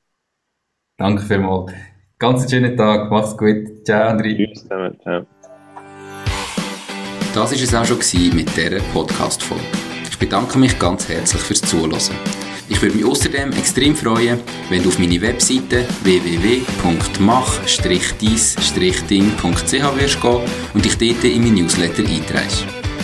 Danke vielmals. Ganz schönen Tag. Mach's gut. Ciao, André. Tschüss zusammen. Ciao. Das war es auch schon mit dieser Podcast-Folge. Ich bedanke mich ganz herzlich fürs Zuhören. Ich würde mich außerdem extrem freuen, wenn du auf meine Webseite www.mach-dies-ding.ch wirst gehen und dich dort in mein Newsletter einträgst.